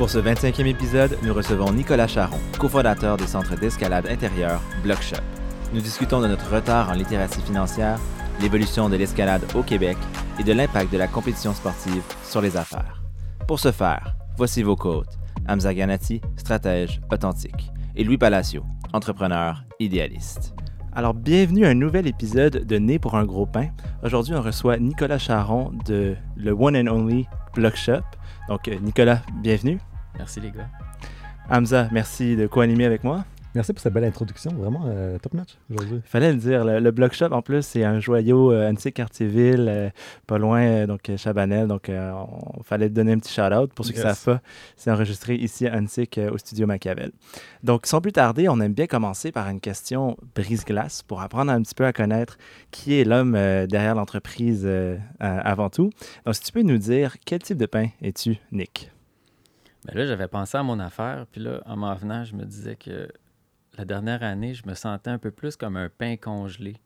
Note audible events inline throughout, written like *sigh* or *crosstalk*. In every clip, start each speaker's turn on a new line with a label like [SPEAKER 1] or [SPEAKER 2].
[SPEAKER 1] Pour ce 25e épisode, nous recevons Nicolas Charon, cofondateur des centres d'escalade intérieure Block Shop. Nous discutons de notre retard en littératie financière, l'évolution de l'escalade au Québec et de l'impact de la compétition sportive sur les affaires. Pour ce faire, voici vos côtes. Hamza Ganati, stratège authentique, et Louis Palacio, entrepreneur idéaliste. Alors, bienvenue à un nouvel épisode de Né pour un gros pain. Aujourd'hui, on reçoit Nicolas Charon de le One and Only Block Shop. Donc, euh, Nicolas, bienvenue.
[SPEAKER 2] Merci les gars.
[SPEAKER 1] Hamza, merci de co-animer avec moi.
[SPEAKER 3] Merci pour cette belle introduction, vraiment euh, top notch aujourd'hui.
[SPEAKER 1] Fallait le dire, le, le Block Shop en plus, c'est un joyau euh, antique quartier-ville, euh, pas loin, euh, donc Chabanel. Donc, euh, on fallait donner un petit shout-out. Pour ceux qui ne savent pas, c'est enregistré ici à Antique euh, au studio Machiavel. Donc, sans plus tarder, on aime bien commencer par une question brise-glace pour apprendre un petit peu à connaître qui est l'homme euh, derrière l'entreprise euh, euh, avant tout. Donc, si tu peux nous dire quel type de pain es-tu, Nick?
[SPEAKER 2] Ben là, j'avais pensé à mon affaire, puis là, en m'en venant, je me disais que la dernière année, je me sentais un peu plus comme un pain congelé.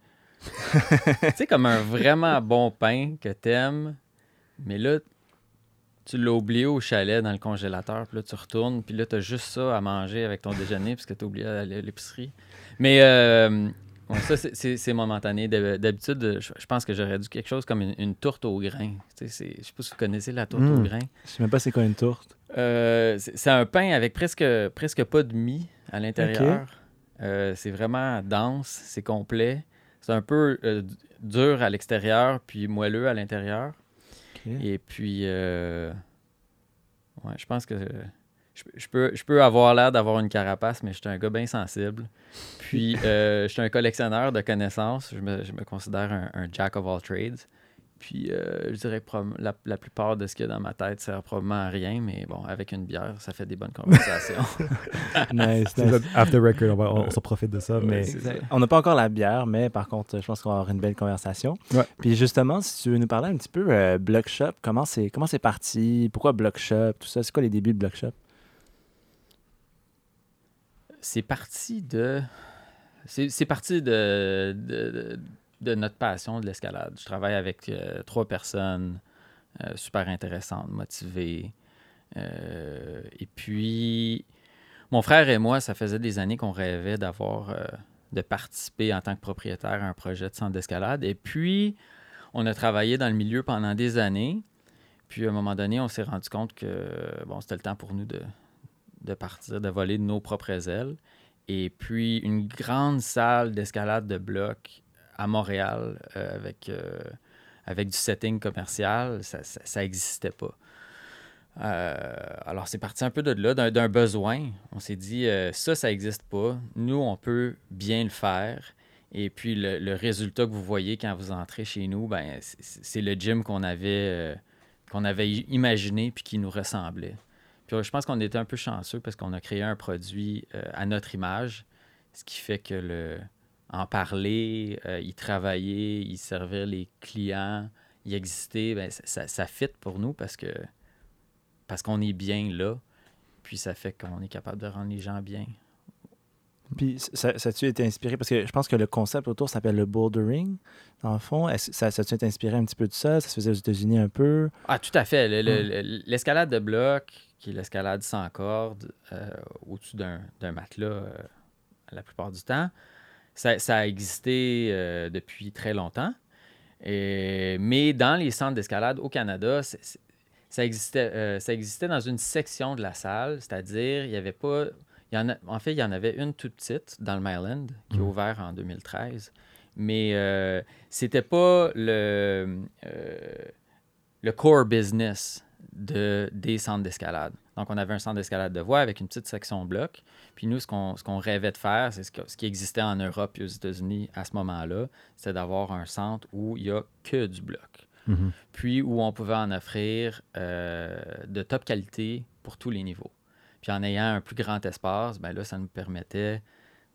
[SPEAKER 2] *laughs* tu sais, comme un vraiment bon pain que t'aimes, mais là, tu l'as oublié au chalet dans le congélateur, puis là, tu retournes, puis là, t'as juste ça à manger avec ton déjeuner, parce que t'as oublié à l'épicerie. Mais euh, bon, ça, c'est- momentané. D'hab- D'habitude, je pense que j'aurais dû quelque chose comme une, une tourte au grain. Tu sais, je sais pas si vous connaissez la tourte au
[SPEAKER 1] Mm.
[SPEAKER 2] grain.
[SPEAKER 1] Je sais même pas c'est quoi une tourte.
[SPEAKER 2] Euh, c'est un pain avec presque, presque pas de mie à l'intérieur. Euh, c'est vraiment dense, c'est complet. C'est un peu euh, dur à l'extérieur, puis moelleux à l'intérieur. Et puis, ouais, je pense que je, je peux, je peux avoir l'air d'avoir une carapace, mais je suis un gars bien sensible. Puis, *laughs* euh, je suis un collectionneur de connaissances. Je me, je me considère un, un jack of all trades. Puis, euh, je dirais que la, la plupart de ce qu'il y a dans ma tête sert probablement à rien, mais bon, avec une bière, ça fait des bonnes conversations. *laughs* *laughs*
[SPEAKER 1] nice,
[SPEAKER 3] After record, on, va, on, on s'en profite de ça.
[SPEAKER 2] Ouais,
[SPEAKER 3] mais
[SPEAKER 2] ça.
[SPEAKER 1] On n'a pas encore la bière, mais par contre, je pense qu'on va avoir une belle conversation.
[SPEAKER 3] Ouais.
[SPEAKER 1] Puis justement, si tu veux nous parler un petit peu euh, Block Shop, comment c'est comment c'est parti, pourquoi Block Shop, tout ça, c'est quoi les débuts de Block Shop?
[SPEAKER 2] C'est parti de. C'est c'est parti de, de, de- de notre passion de l'escalade. Je travaille avec euh, trois personnes euh, super intéressantes, motivées. Euh, et puis, mon frère et moi, ça faisait des années qu'on rêvait d'avoir, de participer en tant que propriétaire à un projet de centre d'escalade. Et puis, on a travaillé dans le milieu pendant des années. Puis, à un moment donné, on s'est rendu compte que, bon, c'était le temps pour nous de, de partir, de voler de nos propres ailes. Et puis, une grande salle d'escalade de bloc à Montréal euh, avec, euh, avec du setting commercial, ça n'existait pas. Euh, alors, c'est parti un peu de là, d'un besoin. On s'est dit, ça, ça n'existe pas. Nous, on peut bien le faire. Et puis, le, le résultat que vous voyez quand vous entrez chez nous, ben, c'est- le gym qu'on avait, qu'on avait imaginé puis qui nous ressemblait. Puis, je pense qu'on était un peu chanceux parce qu'on a créé un produit à notre image, ce qui fait que le en parler, euh, y travailler, y servir les clients, y exister, ben, ça, ça, fit pour nous parce que parce qu'on est bien là. Puis ça fait qu'on est capable de rendre les gens bien.
[SPEAKER 1] Puis ça, ça a-tu été inspiré, parce que je pense que le concept autour s'appelle le bouldering, dans le fond. Est-ce, ça, ça a-tu été inspiré un petit peu de ça? Ça se faisait aux États-Unis un peu?
[SPEAKER 2] Ah, tout à fait. Le-
[SPEAKER 1] Mm.
[SPEAKER 2] le- L'escalade de bloc, qui est l'escalade sans corde, euh, au-dessus d'un d'un matelas euh, la plupart du temps, ça, ça a existé euh, depuis très longtemps. Et- mais dans les centres d'escalade au Canada, ça existait, euh, ça existait dans une section de la salle, c'est-à-dire il y avait pas. il y en, a- en fait, il y en avait une toute petite dans le Myland qui est
[SPEAKER 1] Mhm.
[SPEAKER 2] ouvert en 2013. Mais euh, c'était pas le, euh, le core business de, des centres d'escalade. Donc, on avait un centre d'escalade de voie avec une petite section bloc. Puis nous, ce qu'on, rêvait de faire, c'est ce, qui existait en Europe et aux États-Unis à ce moment-là, c'est d'avoir un centre où il n'y a que du bloc.
[SPEAKER 3] Mhm.
[SPEAKER 2] Puis où on pouvait en offrir euh, de top qualité pour tous les niveaux. Puis en ayant un plus grand espace, ben là, ça nous permettait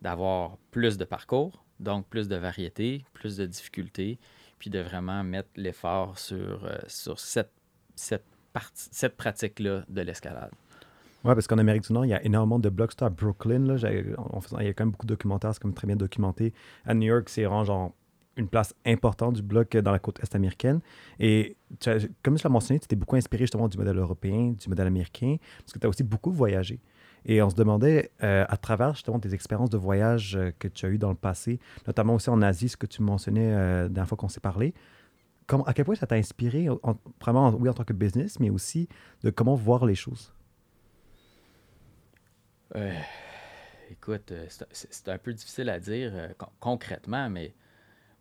[SPEAKER 2] d'avoir plus de parcours, donc plus de variété, plus de difficultés, puis de vraiment mettre l'effort sur, euh, sur cette, cette, cette pratique-là de l'escalade?
[SPEAKER 3] Ouais, parce qu'en Amérique du Nord, il y a énormément de blocs. À Brooklyn, il y a quand même beaucoup de documentaires, c'est comme très bien documenté. À New York, c'est une place importante du bloc dans la côte est américaine. Et comme je l'ai mentionné, tu t'es beaucoup inspiré justement du modèle européen, du modèle américain, parce que tu as aussi beaucoup voyagé. Et on se demandait, euh, à travers justement tes expériences de voyage euh, que tu as eues dans le passé, notamment aussi en Asie, ce que tu mentionnais euh, la dernière fois qu'on s'est parlé, à quel point ça t'a inspiré, en- vraiment, oui, en tant que business, mais aussi de comment voir les choses?
[SPEAKER 2] Euh, écoute, euh, c'est- un peu difficile à dire euh, con- concrètement, mais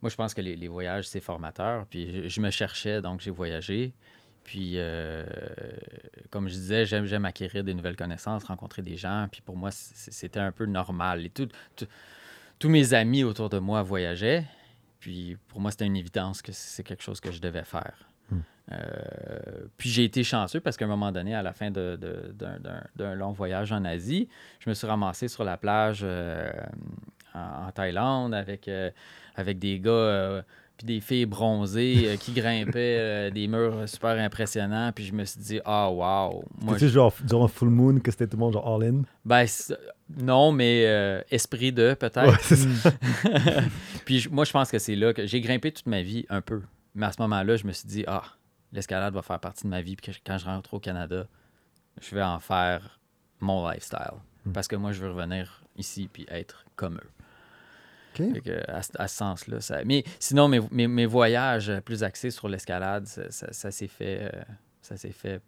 [SPEAKER 2] moi, je pense que les, voyages, c'est formateur. Puis je, me cherchais, donc j'ai voyagé. Puis, comme je disais, j'aime, acquérir des nouvelles connaissances, rencontrer des gens. Puis pour moi, c'était un peu normal. Tous mes amis autour de moi voyageaient. Puis pour moi, c'était une évidence que c'est quelque chose que je devais faire.
[SPEAKER 3] Hmm.
[SPEAKER 2] Euh, puis j'ai été chanceux parce qu'à un moment donné, à la fin de- de- d'un, long voyage en Asie, je me suis ramassé sur la plage euh, en, en Thaïlande avec, euh, avec des gars puis des filles bronzées euh, qui grimpaient euh, des murs super impressionnants. Puis je me suis dit, ah, wow.
[SPEAKER 3] C'était genre durant Full Moon que c'était tout le monde genre all-in?
[SPEAKER 2] ben, non, mais euh, esprit de, peut-être.
[SPEAKER 3] Ouais. *laughs*
[SPEAKER 2] Puis je- moi, je pense que c'est là que j'ai grimpé toute ma vie un peu. Mais à ce moment-là, je me suis dit, ah, l'escalade va faire partie de ma vie. Puis je- quand je rentre au Canada, je vais en faire mon lifestyle.
[SPEAKER 3] Hmm.
[SPEAKER 2] Parce que moi, je veux revenir ici puis être comme eux.
[SPEAKER 3] OK.
[SPEAKER 2] Fait que à, ce- à ce sens-là. Ça... Mais sinon, mes, mes, mes voyages plus axés sur l'escalade, ça, ça- ça s'est fait, euh, ça s'est fait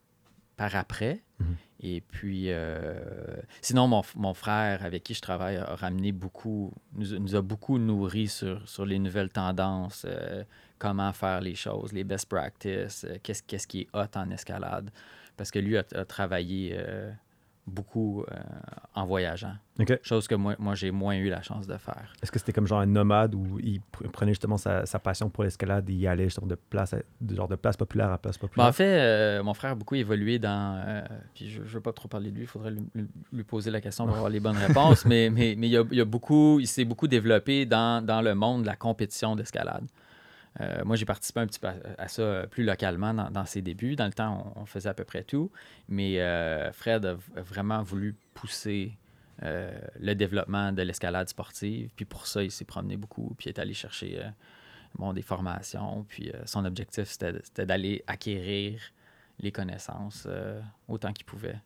[SPEAKER 2] par après.
[SPEAKER 3] Mhm.
[SPEAKER 2] Et puis, euh, sinon, mon, mon frère avec qui je travaille a ramené beaucoup, nous, a- nous a beaucoup nourri sur, sur les nouvelles tendances, euh, comment faire les choses, les best practices, qu'est-ce, qui est hot en escalade. Parce que lui a, a travaillé beaucoup euh, en voyageant. Chose que moi, moi j'ai moins eu la chance de faire.
[SPEAKER 3] Est-ce que c'était comme genre un nomade où il pr- prenait justement sa, sa passion pour l'escalade et il allait justement de place, à- de genre de place populaire à place
[SPEAKER 2] Ben,
[SPEAKER 3] populaire?
[SPEAKER 2] en fait, euh, mon frère a beaucoup évolué dans. euh, puis je ne veux pas trop parler de lui, il faudrait lui, lui- lui poser la question pour avoir les bonnes *laughs* réponses. mais mais, mais il, a, il a beaucoup, il s'est beaucoup développé dans, dans le monde de la compétition d'escalade. Euh, moi, j'ai participé un petit peu à, ça euh, plus localement dans, ses débuts. Dans le temps, on, on faisait à peu près tout. Mais euh, Fred a vraiment voulu pousser le développement de l'escalade sportive. Puis pour ça, il s'est promené beaucoup. Puis il est allé chercher bon, des formations. Puis son objectif, c'était d'aller acquérir les connaissances autant qu'il pouvait.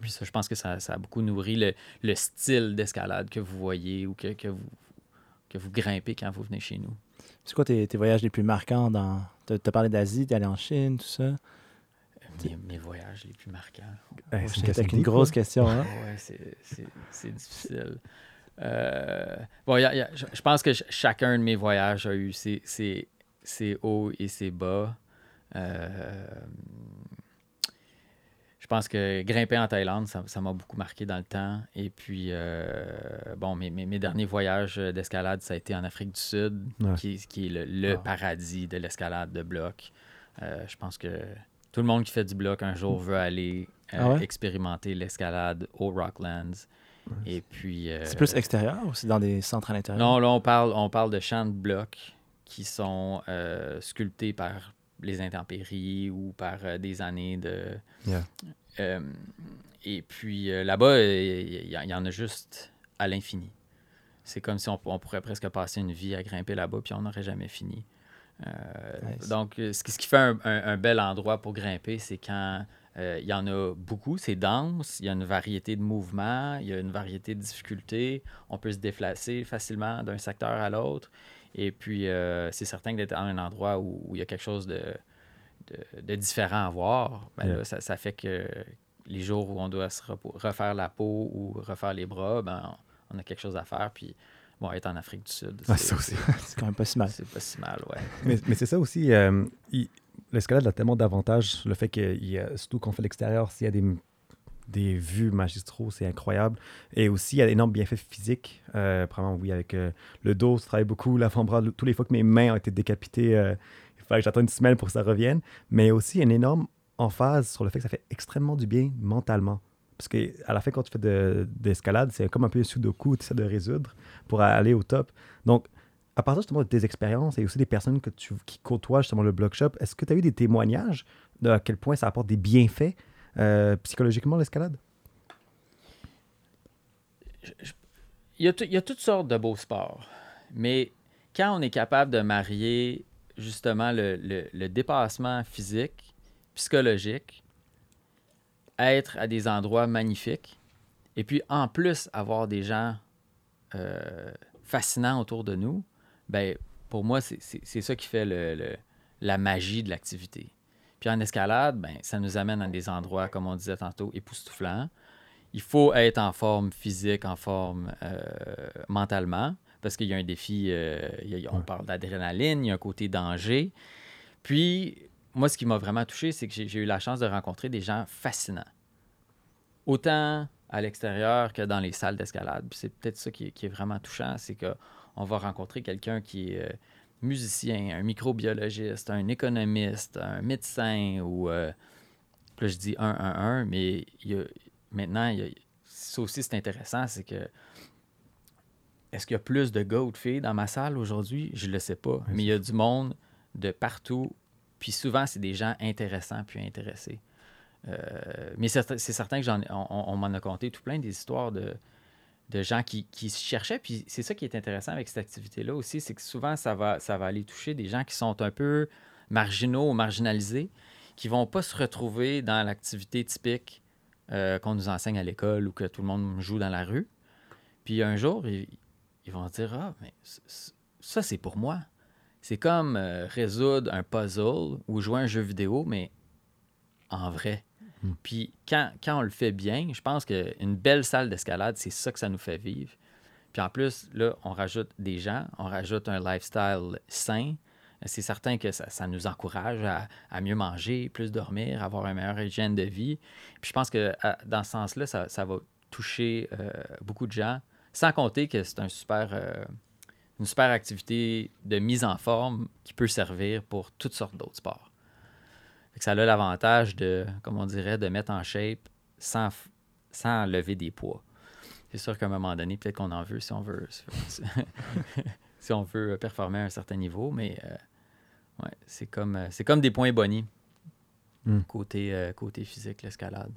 [SPEAKER 2] Puis je pense que ça, a beaucoup nourri le, le style d'escalade que vous voyez ou que vous grimpez quand vous venez chez nous.
[SPEAKER 1] C'est quoi tes, tes voyages les plus marquants dans. T'as as parlé d'Asie, t'es allé en Chine, tout ça?
[SPEAKER 2] Mes, mes voyages les plus marquants.
[SPEAKER 1] Ouais,
[SPEAKER 3] c'est une
[SPEAKER 1] une
[SPEAKER 3] deep,
[SPEAKER 1] grosse question, hein?
[SPEAKER 2] Ouais, c'est- c'est c'est difficile. Euh, bon, y a- y a- je pense que ch- chacun de mes voyages a eu ses, ses- ses hauts et ses bas. Euh, je pense que grimper en Thaïlande, ça m'a beaucoup marqué dans le temps. Et puis, euh, bon, mes, mes- mes derniers voyages d'escalade, ça a été en Afrique du Sud,
[SPEAKER 3] Ouais.
[SPEAKER 2] qui, qui est le, le
[SPEAKER 1] Ah.
[SPEAKER 2] paradis de l'escalade de bloc. Euh, je pense que tout le monde qui fait du bloc un jour veut aller euh,
[SPEAKER 1] Ah ouais?
[SPEAKER 2] expérimenter l'escalade aux Rocklands. Et puis.
[SPEAKER 1] C'est plus extérieur ou c'est dans des centres à l'intérieur?
[SPEAKER 2] non, là, on parle, on parle de champs de blocs qui sont sculptés par les intempéries ou par euh, des années de.
[SPEAKER 3] Yeah.
[SPEAKER 2] Euh, et puis euh, là-bas, il y, y en a juste à l'infini. C'est comme si on, on pourrait presque passer une vie à grimper là-bas, puis on n'aurait jamais fini.
[SPEAKER 1] Nice.
[SPEAKER 2] Donc, ce qui, ce qui fait un, un- un bel endroit pour grimper, c'est quand il y en a beaucoup, c'est dense, il y a une variété de mouvements, il y a une variété de difficultés, on peut se déplacer facilement d'un secteur à l'autre. Et puis, euh, c'est certain que d'être dans un endroit où, où il y a quelque chose de, de, de différent à voir, ben
[SPEAKER 3] Yeah.
[SPEAKER 2] là, ça, ça fait que les jours où on doit se refaire la peau ou refaire les bras, ben, on a quelque chose à faire. Puis, bon, être en Afrique du Sud,
[SPEAKER 3] Ah,
[SPEAKER 2] c'est-
[SPEAKER 3] ça aussi.
[SPEAKER 1] C'est quand même pas si mal.
[SPEAKER 2] c'est pas si mal, ouais. *laughs*
[SPEAKER 3] mais mais c'est ça aussi. euh, il- l'escalade a tellement d'avantages. Le fait qu'il y a, surtout qu'on fait l'extérieur, s'il y a des, des vues magistraux, c'est incroyable. Et aussi, il y a d'énormes bienfaits physiques. Euh, probablement, oui, avec euh, le dos, je travaille beaucoup, *laughs* l'avant-bras. Tous les fois que mes mains ont été décapitées, euh, il fallait que j'attende une semaine pour que ça revienne. Mais aussi, une énorme emphase sur le fait que ça fait extrêmement du bien mentalement. Parce qu'à la fin, quand tu fais de, d'escalade, c'est comme un peu un sudoku, tu essaies de résoudre pour aller au top. Donc, à partir justement de tes expériences et aussi des personnes que tu, qui côtoient justement le blog shop, est-ce que tu as eu des témoignages de à quel point ça apporte des bienfaits euh, psychologiquement l'escalade?
[SPEAKER 2] Il y, a toutes sortes de beaux sports, mais quand on est capable de marier justement le, dépassement physique, psychologique, être à des endroits magnifiques, et puis en plus avoir des gens euh, fascinants autour de nous, ben pour moi, c'est ça qui fait le, la magie de l'activité. Puis en escalade, ben, ça nous amène à des endroits, comme on disait tantôt, époustouflants. Il faut être en forme physique, en forme euh, mentalement, parce qu'il y a un défi, euh, il y a, on parle d'adrénaline, il y a un côté danger. Puis, moi, ce qui m'a vraiment touché, c'est que j'ai eu la chance de rencontrer des gens fascinants. Autant à l'extérieur que dans les salles d'escalade. C'est peut-être ça qui est, qui est, vraiment touchant, c'est qu'on va rencontrer quelqu'un qui est... Musicien, un microbiologiste, un économiste, un médecin ou. Euh, là, je dis un, un, un, mais il y a, maintenant, il y a, ça aussi, c'est intéressant, c'est que. Est-ce qu'il y a plus de gars ou de filles dans ma salle aujourd'hui? Je ne le sais pas. Mais il y a du monde de partout. Puis souvent, c'est des gens intéressants puis intéressés. Euh, mais c'est certain que j'en on, on m'en a conté tout plein des histoires de, de gens qui, qui se cherchaient. Puis c'est ça qui est intéressant avec cette activité-là aussi, c'est que souvent, ça va, ça va aller toucher des gens qui sont un peu marginaux ou marginalisés, qui vont pas se retrouver dans l'activité typique euh, qu'on nous enseigne à l'école ou que tout le monde joue dans la rue. Puis un jour, ils, ils vont dire Ah, mais ça, c'est pour moi. C'est comme euh, résoudre un puzzle ou jouer un jeu vidéo, mais en vrai. Puis quand, quand, on le fait bien, je pense qu'une belle salle d'escalade, c'est ça que ça nous fait vivre. Puis en plus, là, on rajoute des gens, on rajoute un lifestyle sain. C'est certain que ça, ça nous encourage à, mieux manger, plus dormir, avoir une meilleure hygiène de vie. Puis je pense que dans ce sens-là, ça, ça, va toucher euh, beaucoup de gens, sans compter que c'est un super, euh, une super activité de mise en forme qui peut servir pour toutes sortes d'autres sports ça a l'avantage de, comme on dirait, de mettre en shape sans, sans lever des poids. C'est sûr qu'à un moment donné, peut-être qu'on en veut si on veut si on veut *laughs* performer à un certain niveau, mais euh, ouais, c'est comme, c'est comme des points bonnies mm. côté, euh, côté physique, l'escalade.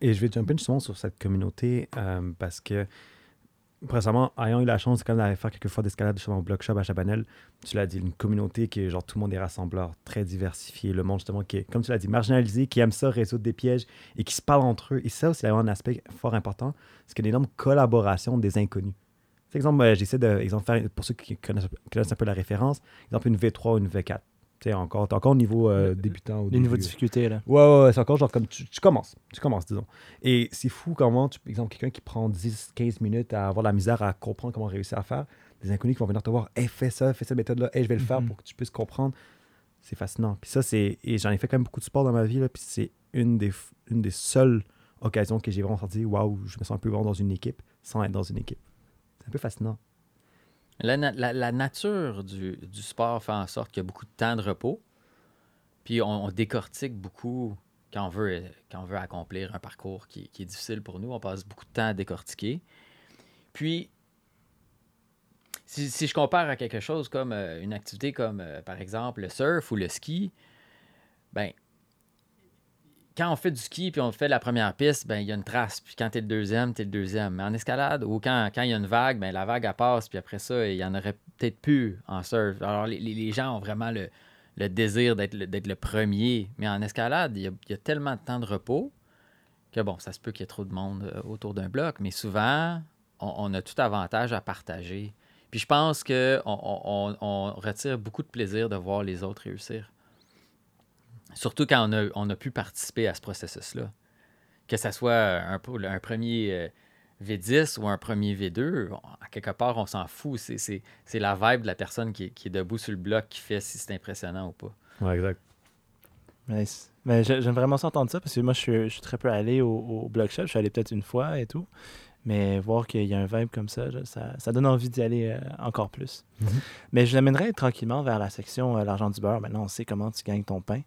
[SPEAKER 3] Et je vais jumper justement sur cette communauté euh, parce que récemment, ayant eu la chance quand d'aller faire quelques fois d'escalade justement au Block Shop à Chabanel, tu l'as dit, une communauté qui est genre tout le monde est rassembleur, très diversifié, le monde justement qui est, comme tu l'as dit, marginalisé, qui aime ça résoudre des pièges et qui se parlent entre eux. Et ça, c'est un aspect fort important, c'est qu'il y a une énorme collaboration des inconnus. Par exemple, j'essaie de, faire, pour ceux qui connaissent, connaissent, un peu la référence, exemple une V3 ou une V4 encore, t'es encore au niveau euh, débutant. Au
[SPEAKER 1] le niveau de difficulté, là.
[SPEAKER 3] Ouais, ouais, ouais c'est encore genre comme tu, tu, commences. Tu commences, disons. Et c'est fou comment, tu, par exemple, quelqu'un qui prend 10, 15 minutes à avoir la misère à comprendre comment réussir à faire, des inconnus qui vont venir te voir, hey, fais ça, fais cette méthode-là, hey, je vais le faire -hmm. pour que tu puisses comprendre. C'est fascinant. Puis ça, c'est. Et j'en ai fait quand même beaucoup de sport dans ma vie, là, puis c'est une des, une des seules occasions que j'ai vraiment senti, waouh, je me sens un peu vraiment dans une équipe sans être dans une équipe. C'est un peu fascinant.
[SPEAKER 2] La, nature du, sport fait en sorte qu'il y a beaucoup de temps de repos. Puis on, décortique beaucoup quand on, veut, accomplir un parcours qui, est difficile pour nous. On passe beaucoup de temps à décortiquer. Puis, si, si je compare à quelque chose comme euh, une activité comme, euh, par exemple, le surf ou le ski, ben quand on fait du ski puis on fait la première piste, ben il y a une trace. Puis quand tu es le deuxième, tu es le deuxième. Mais en escalade, ou quand, il y a une vague, ben la vague, passe. Puis après ça, il y en aurait peut-être plus en surf. Alors, les, gens ont vraiment le, désir d'être le, premier. Mais en escalade, il y, a, tellement de temps de repos que, bon, ça se peut qu'il y ait trop de monde euh, autour d'un bloc. Mais souvent, on, on, a tout avantage à partager. Puis je pense qu'on on, on retire beaucoup de plaisir de voir les autres réussir. Surtout quand on a, on a pu participer à ce processus-là. Que ce soit un, un premier euh, V10 ou un premier V2, à quelque part, on s'en fout. C'est la vibe de la personne qui, qui, est debout sur le bloc qui fait si c'est impressionnant ou pas.
[SPEAKER 3] Ouais, exact.
[SPEAKER 1] Nice. Mais j'ai- j'aime vraiment ça entendre ça parce que moi, je suis, je suis très peu allé au, au Block Shop. Je suis allé peut-être une fois et tout. Mais voir qu'il y a un vibe comme ça, ça, ça donne envie d'y aller euh, encore plus.
[SPEAKER 3] Mhm.
[SPEAKER 1] Mais je l'amènerai tranquillement vers la section euh, l'argent du beurre. Maintenant, on sait comment tu gagnes ton pain.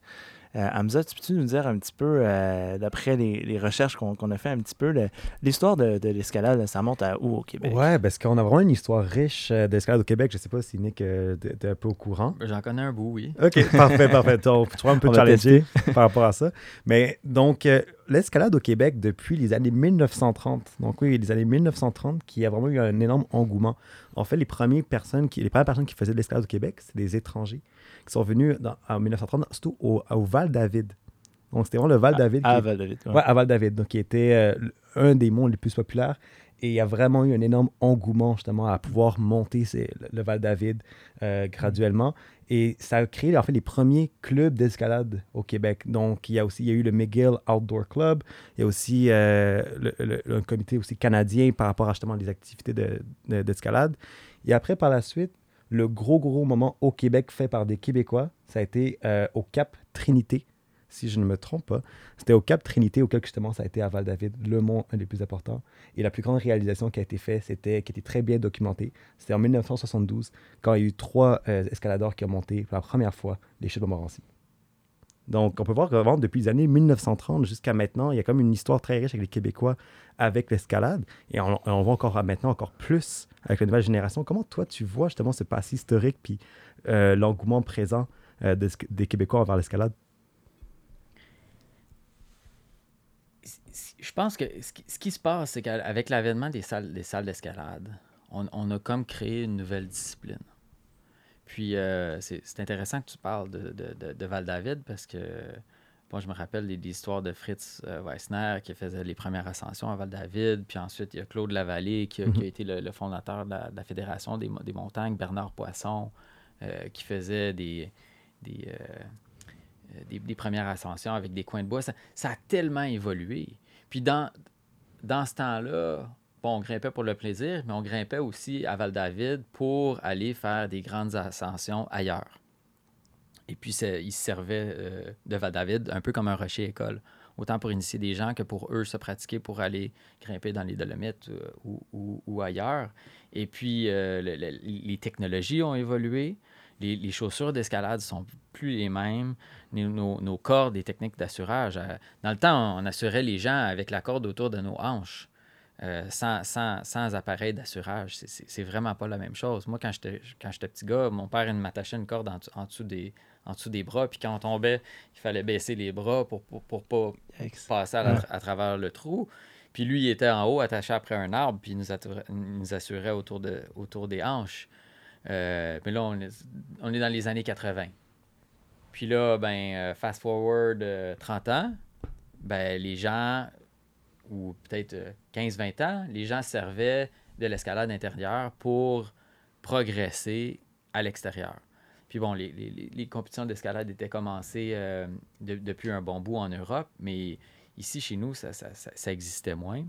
[SPEAKER 1] Euh, Hamza, tu peux-tu nous dire un petit peu, euh, d'après les, les recherches qu'on a fait un petit peu, le- l'histoire de, de l'escalade, ça monte à où au Québec?
[SPEAKER 3] Ouais, parce qu'on a vraiment une histoire riche euh, d'escalade au Québec. Je sais pas si Nick euh, un peu au courant.
[SPEAKER 2] J'en connais un bout, oui.
[SPEAKER 3] OK, *laughs* parfait, parfait. Donc, tu vas un peu challenger *laughs* par rapport à ça. Mais donc, euh, l'escalade au Québec depuis les années 1930, donc oui, les années 1930, qui a vraiment eu un énorme engouement. En fait, les, premières personnes qui, les premières personnes qui faisaient de l'escalade au Québec, c'est des étrangers qui sont venus dans- en 1930, surtout au, au Val-David. Donc, c'était vraiment le Val-David.
[SPEAKER 1] À
[SPEAKER 3] qui-
[SPEAKER 1] Val-David. ouais.
[SPEAKER 3] Ouais, à Val-David, donc qui était euh, un des monts les plus populaires. Et il y a vraiment eu un énorme engouement justement à pouvoir monter ces- le, le Val-David euh, graduellement. Et ça a créé en fait les premiers clubs d'escalade au Québec. Donc il y a aussi il y a eu le McGill Outdoor Club. Il y a aussi euh, le, le- un comité aussi canadien par rapport à justement les activités de- de- d'escalade. Et après par la suite, le gros gros moment au Québec fait par des Québécois, ça a été euh, au Cap Trinité, si je ne me trompe pas. C'était au Cap Trinité, auquel justement ça a été à Val-David, le mont un des plus importants. Et la plus grande réalisation qui a été faite, c'était, qui était très bien documentée, c'était en 1972, quand il y a eu trois euh, escaladeurs qui ont monté pour la première fois les chutes de Montmorency. Donc, on peut voir que vraiment, depuis les années 1930 jusqu'à maintenant, il y a comme une histoire très riche avec les Québécois avec l'escalade. Et on, voit encore maintenant encore plus avec la nouvelle génération. Comment toi, tu vois justement ce passé historique puis euh, l'engouement présent euh, des- Québécois envers l'escalade?
[SPEAKER 2] Je pense que ce qui, se passe, c'est qu'avec l'avènement des salles, des salles d'escalade, on a comme créé une nouvelle discipline. Puis euh, c'est intéressant que tu parles de, de, de- de Val-David parce que bon, je me rappelle des, des histoires de Fritz euh, Weissner qui faisait les premières ascensions à Val-David. Puis ensuite, il y a Claude Lavallée qui, a- qui a été le, le fondateur de la, de la Fédération des, des montagnes, Bernard Poisson euh, qui faisait des, des, des, des premières ascensions avec des coins de bois. Ça, ça a tellement évolué. Puis dans, dans ce temps-là, bon, on grimpait pour le plaisir, mais on grimpait aussi à Val-David pour aller faire des grandes ascensions ailleurs. Et puis, ils se servaient euh, de Val-David un peu comme un rocher école. Autant pour initier des gens que pour eux se pratiquer pour aller grimper dans les Dolomites euh, ou, ailleurs. Et puis, euh, le- le- les technologies ont évolué. Les, chaussures d'escalade sont plus les mêmes. Nos, nos- cordes, les techniques d'assurage. dans le temps, on assurait les gens avec la corde autour de nos hanches. Euh, sans, sans- sans appareil d'assurage. C'est- vraiment pas la même chose. Moi, quand j'étais petit gars, mon père il m'attachait une corde en, dessous- en dessous des, en dessous des bras. Puis quand on tombait, il fallait baisser les bras pour, pour, pour pas passer à, la- à travers le trou. Puis lui, il était en haut, attaché après un arbre, puis il nous, il nous assurait autour, de, autour des hanches. Euh, mais là, on est, on est dans les années 80. Puis là, ben, euh, fast forward euh, 30 ans, ben, les gens, ou peut-être euh, 15-20 ans, les gens servaient de l'escalade intérieure pour progresser à l'extérieur. Puis bon, les, les- les- compétitions d'escalade étaient commencées euh, de- depuis un bon bout en Europe, mais ici, chez nous, ça, ça- ça- existait moins.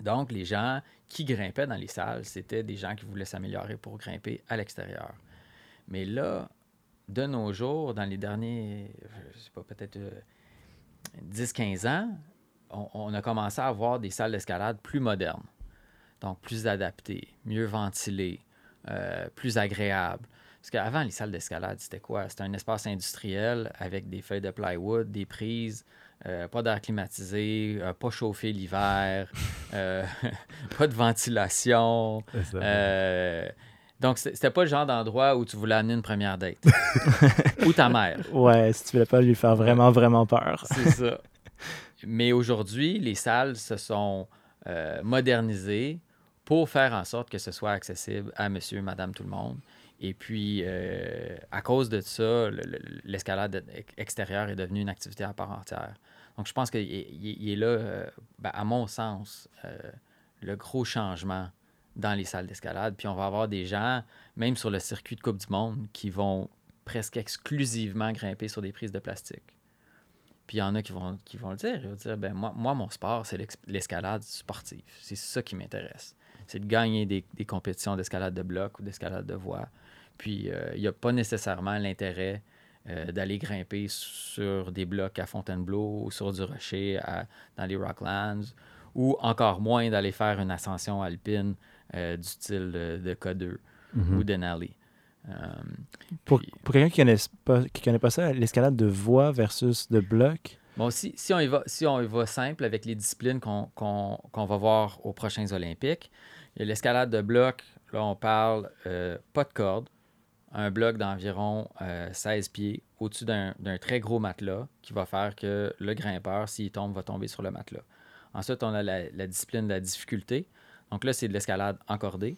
[SPEAKER 2] Donc, les gens qui grimpaient dans les salles, c'était des gens qui voulaient s'améliorer pour grimper à l'extérieur. Mais là, de nos jours, dans les derniers, je sais pas, peut-être euh, 10-15 ans, on, on a commencé à avoir des salles d'escalade plus modernes. Donc, plus adaptées, mieux ventilées, euh, plus agréables. Parce qu'avant, les salles d'escalade, c'était quoi? C'était un espace industriel avec des feuilles de plywood, des prises, euh, pas d'air climatisé, euh, pas chauffé l'hiver, *laughs* euh, *laughs* pas de ventilation. Donc, c'était pas le genre d'endroit où tu voulais amener une première date. *laughs* Ou ta mère.
[SPEAKER 1] Ouais, si tu voulais pas lui faire vraiment, vraiment peur.
[SPEAKER 2] C'est ça. Mais aujourd'hui, les salles se sont euh, modernisées pour faire en sorte que ce soit accessible à monsieur, madame, tout le monde. Et puis, euh, à cause de ça, le- le- l'escalade ex- extérieure est devenue une activité à part entière. Donc, je pense qu'il il est- là, euh, ben, à mon sens, le gros changement dans les salles d'escalade. Puis, on va avoir des gens, même sur le circuit de Coupe du Monde, qui vont presque exclusivement grimper sur des prises de plastique. Puis il y en a qui vont, qui vont le dire. Ils vont dire ben, moi, moi, mon sport, c'est l'escalade sportive. C'est ça qui m'intéresse. C'est de gagner des, des compétitions d'escalade de bloc ou d'escalade de voie. Puis euh, il n'y a pas nécessairement l'intérêt euh, d'aller grimper sur des blocs à Fontainebleau ou sur du rocher à- dans les Rocklands, ou encore moins d'aller faire une ascension alpine euh, du style de, de K2
[SPEAKER 3] Mhm.
[SPEAKER 2] ou Denali. Euh,
[SPEAKER 1] Pour,
[SPEAKER 2] puis-
[SPEAKER 1] pour quelqu'un qui ne connaît, pas- qui connaît pas ça, l'escalade de voie versus de bloc,
[SPEAKER 2] Bon, si, si, on y va, si on y va simple avec les disciplines qu'on va voir aux prochains Olympiques, l'escalade de bloc. Là, on parle euh, pas de corde, un bloc d'environ euh, 16 pieds au-dessus d'un d'un très gros matelas qui va faire que le grimpeur, s'il tombe, va tomber sur le matelas. Ensuite, on a la, la discipline de la difficulté. Donc là, c'est de l'escalade encordée.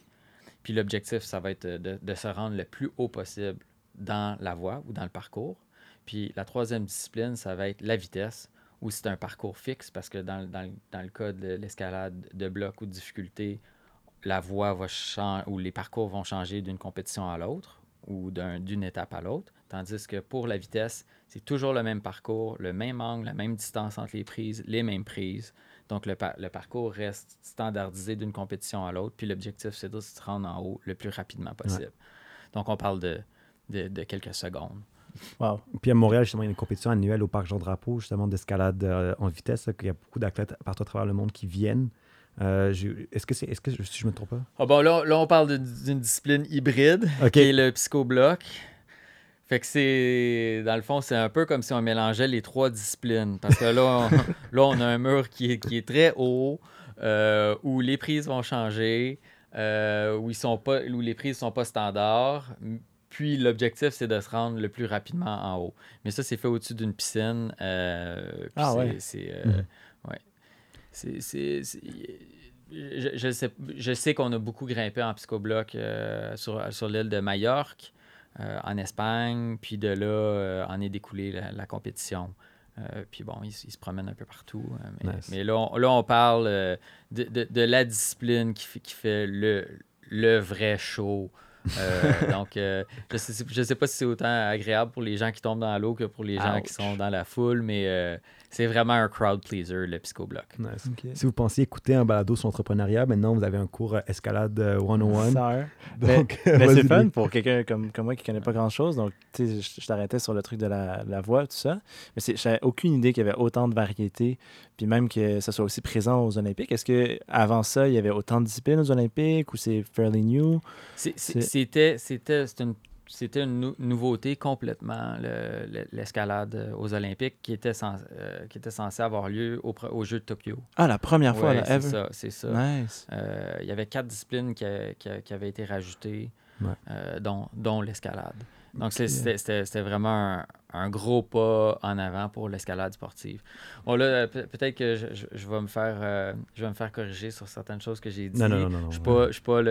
[SPEAKER 2] Puis l'objectif, ça va être de, se rendre le plus haut possible dans la voie ou dans le parcours. Puis la troisième discipline, ça va être la vitesse, où c'est un parcours fixe, parce que dans, le- cas de l'escalade de bloc ou de difficulté, la voie va changer, ou les parcours vont changer d'une compétition à l'autre, ou d'un- d'une étape à l'autre. Tandis que pour la vitesse, c'est toujours le même parcours, le même angle, la même distance entre les prises, les mêmes prises. Donc le, par- le parcours reste standardisé d'une compétition à l'autre, puis l'objectif, c'est de se rendre en haut le plus rapidement possible. Donc on parle de, de- de quelques secondes.
[SPEAKER 1] wow.
[SPEAKER 3] Puis à Montréal, justement, il y a une compétition annuelle au Parc Jean-Drapeau, justement, d'escalade euh, en vitesse. là, qu'il y a beaucoup d'athlètes partout à travers le monde qui viennent. Euh, est-ce que c'est, est-ce que je, si je me trompe pas?
[SPEAKER 2] Ah bon, là, là, on parle d'une discipline hybride, qui est le psychobloc. Fait que c'est, dans le fond, c'est un peu comme si on mélangeait les trois disciplines. Parce que là, on, *laughs* là, on a un mur qui est, qui est très haut, euh, où les prises vont changer, euh, où, ils sont pas, où les prises sont pas standards. Puis l'objectif, c'est de se rendre le plus rapidement en haut. Mais ça, c'est fait au-dessus d'une piscine. euh, puis
[SPEAKER 1] Ah ouais.
[SPEAKER 2] C'est, ouais. C'est- c'est- c'est- je, je sais, je sais qu'on a beaucoup grimpé en psychobloc euh, sur, sur l'île de Majorque, euh, en Espagne, puis de là, euh, en est découlé la, la compétition. Euh, puis bon, ils, ils se promènent un peu partout. euh, mais,
[SPEAKER 3] Nice.
[SPEAKER 2] mais là, on, là, on parle euh, de, de- de la discipline qui fait, qui fait le, le vrai show. Euh, *laughs* donc, euh, je sais, je sais pas si c'est autant agréable pour les gens qui tombent dans l'eau que pour les gens qui sont dans la foule, mais euh, c'est vraiment un crowd pleaser, le psychobloc.
[SPEAKER 3] Nice. Si vous pensiez écouter un balado sur l'entrepreneuriat, maintenant vous avez un cours euh, escalade euh, 101.
[SPEAKER 1] Sœur. Mais-
[SPEAKER 3] Donc, *laughs*
[SPEAKER 1] Mais
[SPEAKER 3] vas-y,
[SPEAKER 1] c'est fun pour quelqu'un comme, comme moi qui connaît pas grand chose. Donc, tu sais, je, je t'arrêtais sur le truc de la, la voix, tout ça. Mais c'est- j'avais aucune idée qu'il y avait autant de variétés. Puis même que ça soit aussi présent aux Olympiques. Est-ce que avant ça, il y avait autant de disciplines aux Olympiques ou c'est fairly new?
[SPEAKER 2] C'était une, c'était une nou- nouveauté complètement, le- le- l'escalade euh, aux Olympiques qui était, cens- euh, qui était censée avoir lieu au Jeux de Tokyo.
[SPEAKER 1] Ah, la première fois,
[SPEAKER 2] Ouais, c'est ça, c'est ça.
[SPEAKER 1] Nice.
[SPEAKER 2] Euh, Il y avait quatre disciplines qui, a- qui a- qui avaient été rajoutées,
[SPEAKER 3] Ouais.
[SPEAKER 2] euh, dont, dont l'escalade. Donc, c'était vraiment un, un gros pas en avant pour l'escalade sportive. Bon, là, pe- peut-être que je, je- je vais me faire, euh, je vais me faire corriger sur certaines choses que j'ai dit.
[SPEAKER 3] Non, non, non,
[SPEAKER 2] Je ne suis pas, je suis pas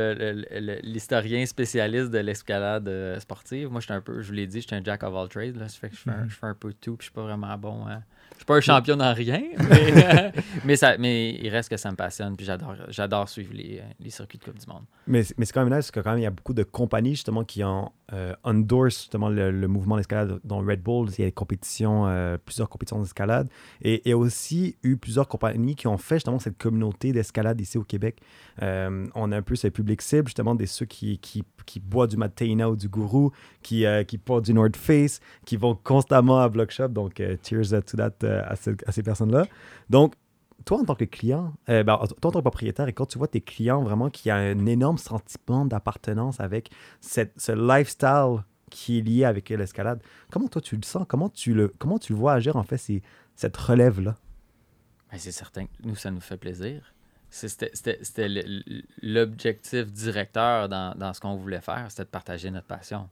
[SPEAKER 2] l'historien spécialiste de l'escalade euh, sportive. Moi, je suis un peu, je vous l'ai dit, je suis un jack of all trades. Là. Ça fait que je fais, un,
[SPEAKER 3] Mhm.
[SPEAKER 2] je fais un peu de tout, puis je suis pas vraiment bon. hein. Je suis pas un champion dans rien, *laughs* mais, *laughs* mais, ça, mais il reste que ça me passionne, puis j'adore, j'adore suivre les, les circuits de Coupe du Monde.
[SPEAKER 3] Mais, c'est- mais c'est quand même nice parce que quand même, il y a beaucoup de compagnies justement qui ont euh, endorse justement le, le mouvement d'escalade. Dans Red Bull, il y a des compétitions, euh, plusieurs compétitions d'escalade. Et il y a aussi eu plusieurs compagnies qui ont fait justement cette communauté d'escalade ici au Québec. Euh, on a un peu ce public cible, justement, des ceux qui, qui, qui boivent du Mateina ou du Gourou, qui, qui portent du North Face, qui vont constamment à Block Shop. Donc, cheers to that, à, ce- à ces personnes-là. Donc, toi, en tant que client, euh, ben, toi, en tant que propriétaire, et quand tu vois tes clients vraiment qui ont un énorme sentiment d'appartenance avec ce lifestyle qui est lié avec l'escalade, comment toi tu le sens? Comment tu le, comment tu vois agir, en fait, cette relève-là?
[SPEAKER 2] Ben, c'est certain que nous, ça nous fait plaisir. C'était, l'objectif directeur dans, dans ce qu'on voulait faire, c'était de partager notre passion.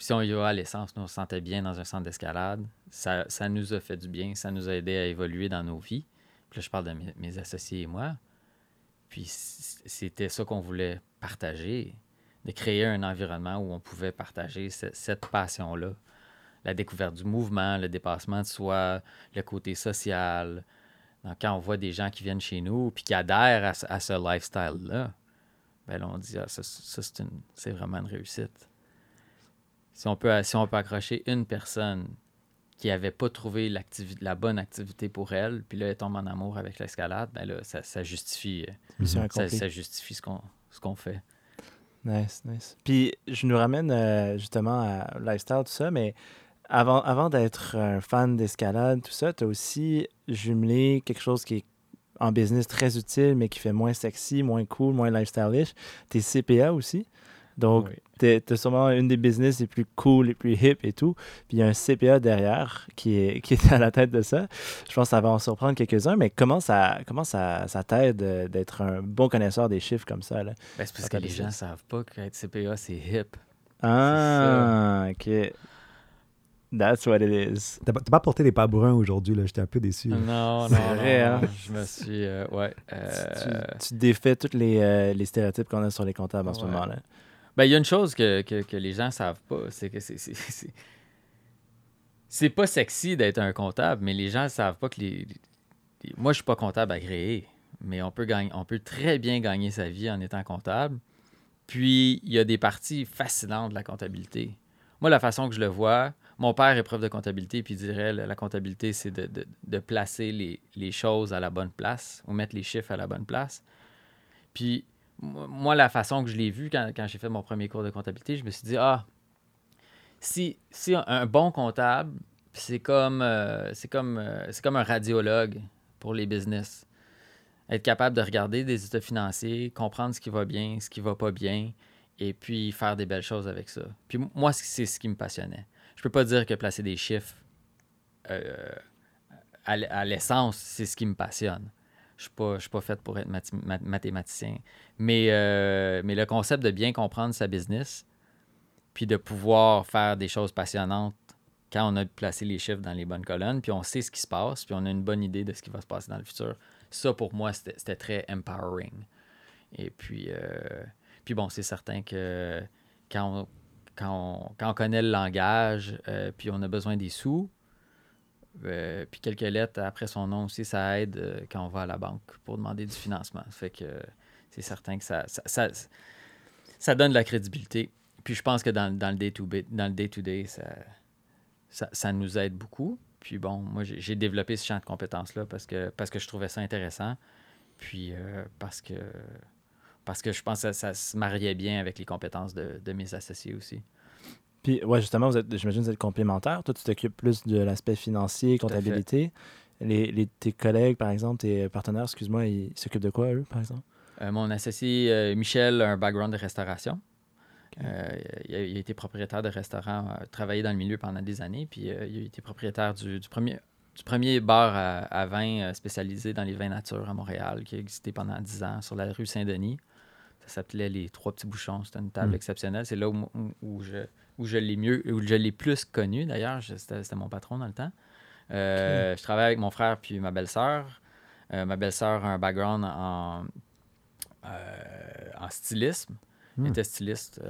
[SPEAKER 2] Si on y va à l'essence, nous on se sentait bien dans un centre d'escalade. Ça, ça nous a fait du bien, ça nous a aidé à évoluer dans nos vies. Puis là, je parle de mes, associés et moi. Puis c'était ça qu'on voulait partager, de créer un environnement où on pouvait partager ce- cette passion-là. La découverte du mouvement, le dépassement de soi, le côté social. Donc, quand on voit des gens qui viennent chez nous puis qui adhèrent à ce, lifestyle-là, ben on dit ah, ça, ça, c'est vraiment une réussite. Si on peut, si on peut accrocher une personne qui n'avait pas trouvé la bonne activité pour elle, puis là, elle tombe en amour avec l'escalade, ben là, ça, ça justifie, euh, ça, justifie ce qu'on, ce qu'on fait.
[SPEAKER 1] Nice, nice. Puis je nous ramène euh, justement à lifestyle, tout ça, mais avant, avant d'être un fan d'escalade, tout ça, tu as aussi jumelé quelque chose qui est en business très utile, mais qui fait moins sexy, moins cool, moins lifestyle-ish. T'es CPA aussi. Donc,
[SPEAKER 2] Oui.
[SPEAKER 1] T'es t'as sûrement une des business les plus cool, les plus hip et tout. Puis il y a un CPA derrière qui est, qui est *laughs* à la tête de ça. Je pense que ça va en surprendre quelques-uns, mais comment ça, comment ça, ça t'aide euh, d'être un bon connaisseur des chiffres comme ça? Là?
[SPEAKER 2] Ben, c'est parce que les gens
[SPEAKER 1] sens.
[SPEAKER 2] savent pas qu'être CPA, c'est hip.
[SPEAKER 1] Ah, ok. That's what it is.
[SPEAKER 3] T'as pas, t'as pas porté des pas bruns aujourd'hui, là. J'étais un peu déçu. là.
[SPEAKER 2] Non,
[SPEAKER 1] C'est
[SPEAKER 2] non,
[SPEAKER 1] vrai,
[SPEAKER 2] non,
[SPEAKER 1] hein?
[SPEAKER 2] Je me suis... euh, ouais. euh,
[SPEAKER 1] Tu, tu défais tous les, euh, les stéréotypes qu'on a sur les comptables en ce
[SPEAKER 2] Ouais.
[SPEAKER 1] moment-là.
[SPEAKER 2] Ben, il y a une chose que, que, les gens savent pas, c'est que c'est. c'est- pas sexy d'être un comptable, mais les gens savent pas que les. les- Moi, je suis pas comptable agréé, mais on peut, gagner, on peut très bien gagner sa vie en étant comptable. Puis, il y a des parties fascinantes de la comptabilité. Moi, la façon que je le vois, mon père est prof de comptabilité, puis il dirait la, la comptabilité, c'est de, de- de placer les, les choses à la bonne place ou mettre les chiffres à la bonne place. Puis, moi, la façon que je l'ai vu quand, j'ai fait mon premier cours de comptabilité, je me suis dit, ah, si, un, bon comptable, c'est comme, euh, euh, comme un radiologue pour les business. Être capable de regarder des états financiers, comprendre ce qui va bien, ce qui va pas bien, et puis faire des belles choses avec ça. Puis moi, c'est ce qui me passionnait. Je peux pas dire que placer des chiffres euh, à l'essence, c'est ce qui me passionne. Je suis pas, je suis pas fait pour être mathématicien. Mais, euh, mais le concept de bien comprendre sa business, puis de pouvoir faire des choses passionnantes quand on a placé les chiffres dans les bonnes colonnes, puis on sait ce qui se passe, puis on a une bonne idée de ce qui va se passer dans le futur. Ça, pour moi, c'était très empowering. Et puis, euh, puis bon, c'est certain que quand on, quand quand on connaît le langage, euh, puis on a besoin des sous, euh, puis quelques lettres après son nom aussi, ça aide euh, quand on va à la banque pour demander du financement. Fait que euh, c'est certain que ça, ça, ça, ça donne de la crédibilité. Puis je pense que dans, dans le day-to-day, dans le day-to-day, ça, ça, ça nous aide beaucoup. Puis bon, moi, j'ai développé ce champ de compétences-là parce que, parce que je trouvais ça intéressant. Puis parce que parce que je pense que ça, ça se mariait bien avec les compétences de, de mes associés aussi.
[SPEAKER 1] Puis, ouais, justement, vous êtes, j'imagine que vous êtes complémentaires. Toi, tu t'occupes plus de l'aspect financier, comptabilité. Les, les- tes collègues, par exemple, tes partenaires, excuse-moi, ils s'occupent de quoi, eux, par exemple?
[SPEAKER 2] Euh, mon associé euh, Michel a un background de restauration. Euh, il, a, il a été propriétaire de restaurant, travaillé dans le milieu pendant des années, puis il a été propriétaire du, du premier, du premier bar à, à vin spécialisé dans les vins nature à Montréal, qui a existé pendant 10 ans sur la rue Saint-Denis. Ça s'appelait Les Trois Petits Bouchons. C'était une table
[SPEAKER 3] Mm.
[SPEAKER 2] exceptionnelle. C'est là où, où- où je, où je l'ai mieux, où je l'ai plus connu d'ailleurs. C'était mon patron dans le temps. Euh, Je travaillais avec mon frère puis ma belle-sœur. Euh, ma belle-sœur a un background en, euh, en stylisme. Elle
[SPEAKER 3] Hmm.
[SPEAKER 2] était styliste